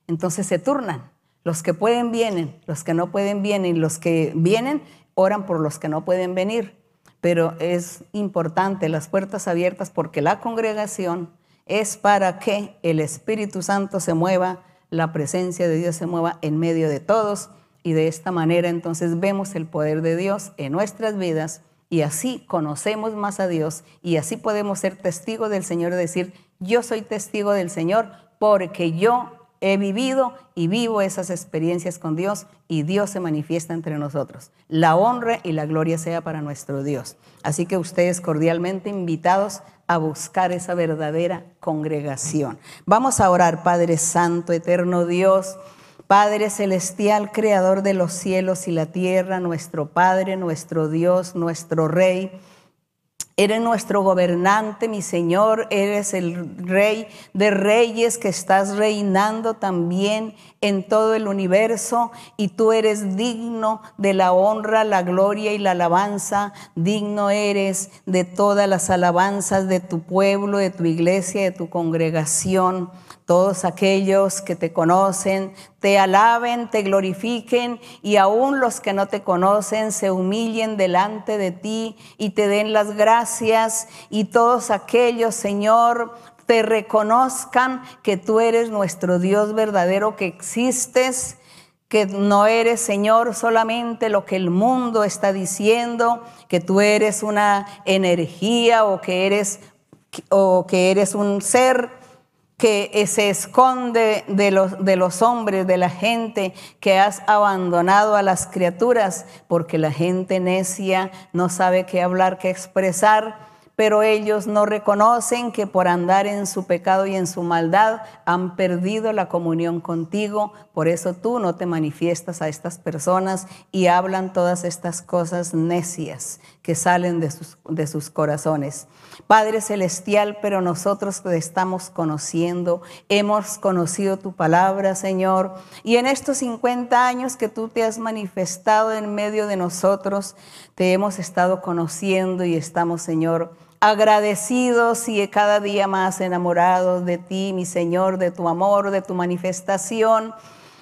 Entonces se turnan. Los que pueden vienen, los que no pueden vienen, los que vienen oran por los que no pueden venir. pero es importante las puertas abiertas porque la congregación es para que el Espíritu Santo se mueva, la presencia de Dios se mueva en medio de todos y de esta manera entonces vemos el poder de Dios en nuestras vidas y así conocemos más a Dios y así podemos ser testigos del Señor y decir, yo soy testigo del Señor porque yo he vivido y vivo esas experiencias con Dios y Dios se manifiesta entre nosotros. La honra y la gloria sea para nuestro Dios. Así que ustedes cordialmente invitados a buscar esa verdadera congregación. Vamos a orar, Padre Santo, eterno Dios. Padre celestial, creador de los cielos y la tierra, nuestro Padre, nuestro Dios, nuestro Rey. Eres nuestro gobernante, mi Señor, eres el Rey de reyes que estás reinando también en todo el universo y tú eres digno de la honra, la gloria y la alabanza, digno eres de todas las alabanzas de tu pueblo, de tu iglesia, de tu congregación. Todos aquellos que te conocen te alaben, te glorifiquen y aún los que no te conocen se humillen delante de ti y te den las gracias y todos aquellos, Señor, te reconozcan que tú eres nuestro Dios verdadero, que existes, que no eres, Señor, solamente lo que el mundo está diciendo, que tú eres una energía o que eres, o que eres un ser que se esconde de los, hombres, de la gente, que has abandonado a las criaturas, porque la gente necia no sabe qué hablar, qué expresar, pero ellos no reconocen que por andar en su pecado y en su maldad han perdido la comunión contigo, por eso tú no te manifiestas a estas personas y hablan todas estas cosas necias que salen de sus corazones. Padre Celestial, pero nosotros te estamos conociendo, hemos conocido tu palabra, Señor, y en estos 50 años que tú te has manifestado en medio de nosotros, te hemos estado conociendo y estamos, Señor, agradecidos y cada día más enamorados de ti, mi Señor, de tu amor, de tu manifestación,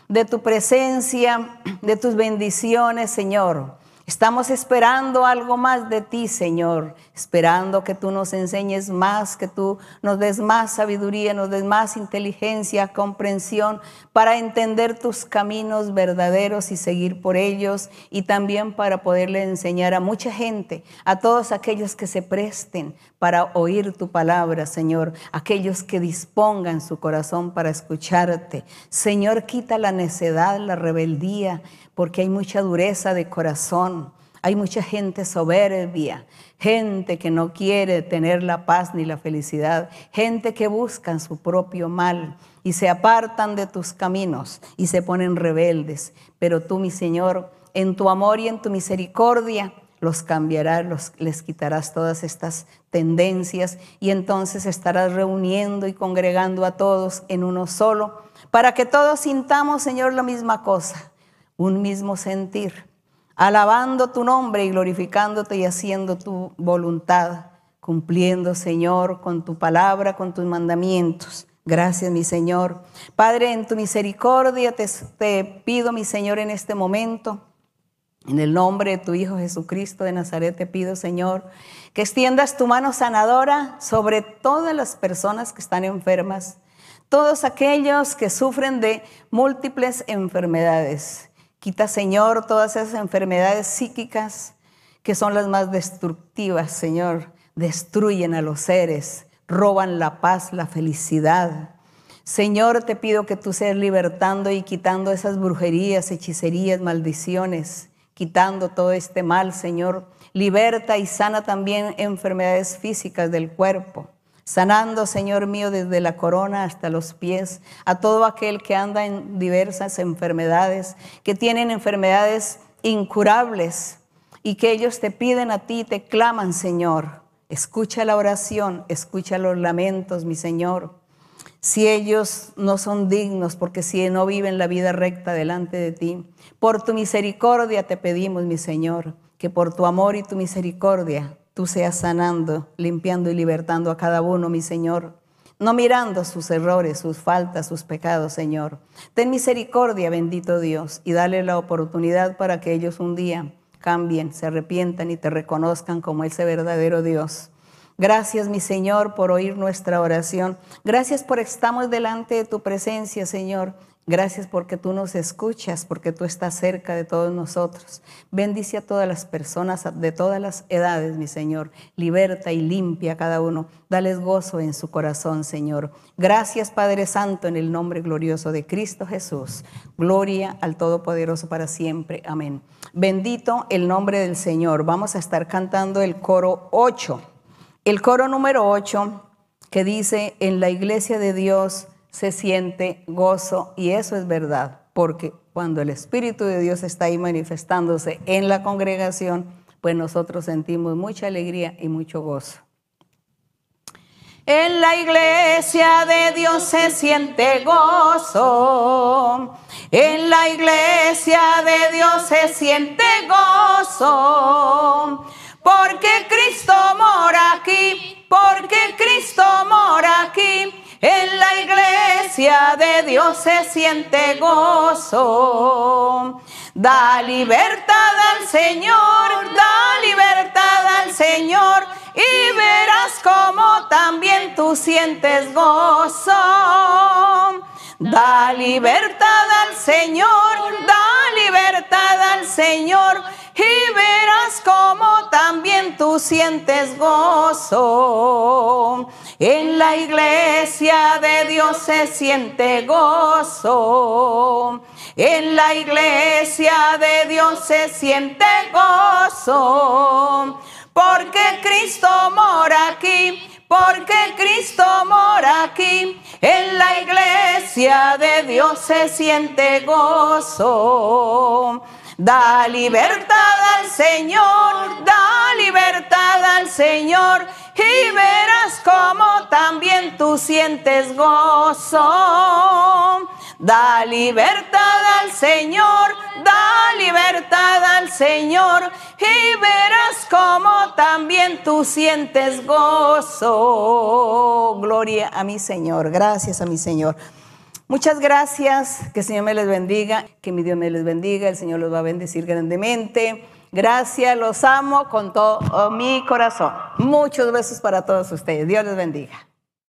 de tu presencia, de tus bendiciones, Señor. Estamos esperando algo más de ti, Señor, esperando que tú nos enseñes más, que tú nos des más sabiduría, nos des más inteligencia, comprensión para entender tus caminos verdaderos y seguir por ellos y también para poderle enseñar a mucha gente, a todos aquellos que se presten para oír tu palabra, Señor, aquellos que dispongan su corazón para escucharte. Señor, quita la necedad, la rebeldía porque hay mucha dureza de corazón, hay mucha gente soberbia, gente que no quiere tener la paz ni la felicidad, gente que buscan su propio mal y se apartan de tus caminos y se ponen rebeldes. Pero tú, mi Señor, en tu amor y en tu misericordia, los cambiarás, los, les quitarás todas estas tendencias y entonces estarás reuniendo y congregando a todos en uno solo, para que todos sintamos, Señor, la misma cosa, un mismo sentir, alabando tu nombre y glorificándote y haciendo tu voluntad, cumpliendo, Señor, con tu palabra, con tus mandamientos. Gracias, mi Señor. Padre, en tu misericordia te, te, pido, mi Señor, en este momento, en el nombre de tu Hijo Jesucristo de Nazaret, te pido, Señor, que extiendas tu mano sanadora sobre todas las personas que están enfermas, todos aquellos que sufren de múltiples enfermedades. Quita, Señor, todas esas enfermedades psíquicas que son las más destructivas, Señor. Destruyen a los seres, roban la paz, la felicidad. Señor, te pido que tú seas libertando y quitando esas brujerías, hechicerías, maldiciones, quitando todo este mal, Señor. Liberta y sana también enfermedades físicas del cuerpo sanando, Señor mío, desde la corona hasta los pies, a todo aquel que anda en diversas enfermedades, que tienen enfermedades incurables y que ellos te piden a ti, te claman, Señor. Escucha la oración, escucha los lamentos, mi Señor. Si ellos no son dignos, porque si no viven la vida recta delante de ti, por tu misericordia te pedimos, mi Señor, que por tu amor y tu misericordia tú seas sanando, limpiando y libertando a cada uno, mi Señor. No mirando sus errores, sus faltas, sus pecados, Señor. Ten misericordia, bendito Dios, y dale la oportunidad para que ellos un día cambien, se arrepientan y te reconozcan como ese verdadero Dios. Gracias, mi Señor, por oír nuestra oración. Gracias por estamos delante de tu presencia, Señor. Gracias porque tú nos escuchas, porque tú estás cerca de todos nosotros. Bendice a todas las personas de todas las edades, mi Señor. Liberta y limpia a cada uno. Dales gozo en su corazón, Señor. Gracias, Padre Santo, en el nombre glorioso de Cristo Jesús. Gloria al Todopoderoso para siempre. Amén. Bendito el nombre del Señor. Vamos a estar cantando el coro 8. El coro número 8 que dice, en la iglesia de Dios se siente gozo y eso es verdad, porque cuando el Espíritu de Dios está ahí manifestándose en la congregación, pues nosotros sentimos mucha alegría y mucho gozo. En la iglesia de Dios se siente gozo. En la iglesia de Dios se siente gozo. Porque Cristo mora aquí, porque Cristo mora aquí. En la iglesia de Dios se siente gozo. Da libertad al Señor, da libertad al Señor y verás cómo también tú sientes gozo. Da libertad al Señor, da libertad al Señor y verás cómo también tú sientes gozo. En la iglesia de Dios se siente gozo. En la iglesia de Dios se siente gozo. Porque Cristo mora aquí. Porque Cristo mora aquí. En la iglesia de Dios se siente gozo. Da libertad al Señor, da libertad al Señor y verás cómo también tú sientes gozo. Da libertad al Señor, da libertad al Señor y verás cómo también tú sientes gozo. Gloria a mi Señor, gracias a mi Señor. Muchas gracias, que el Señor me les bendiga, que mi Dios me les bendiga, el Señor los va a bendecir grandemente. Gracias, los amo con todo mi corazón. Muchos besos para todos ustedes. Dios les bendiga.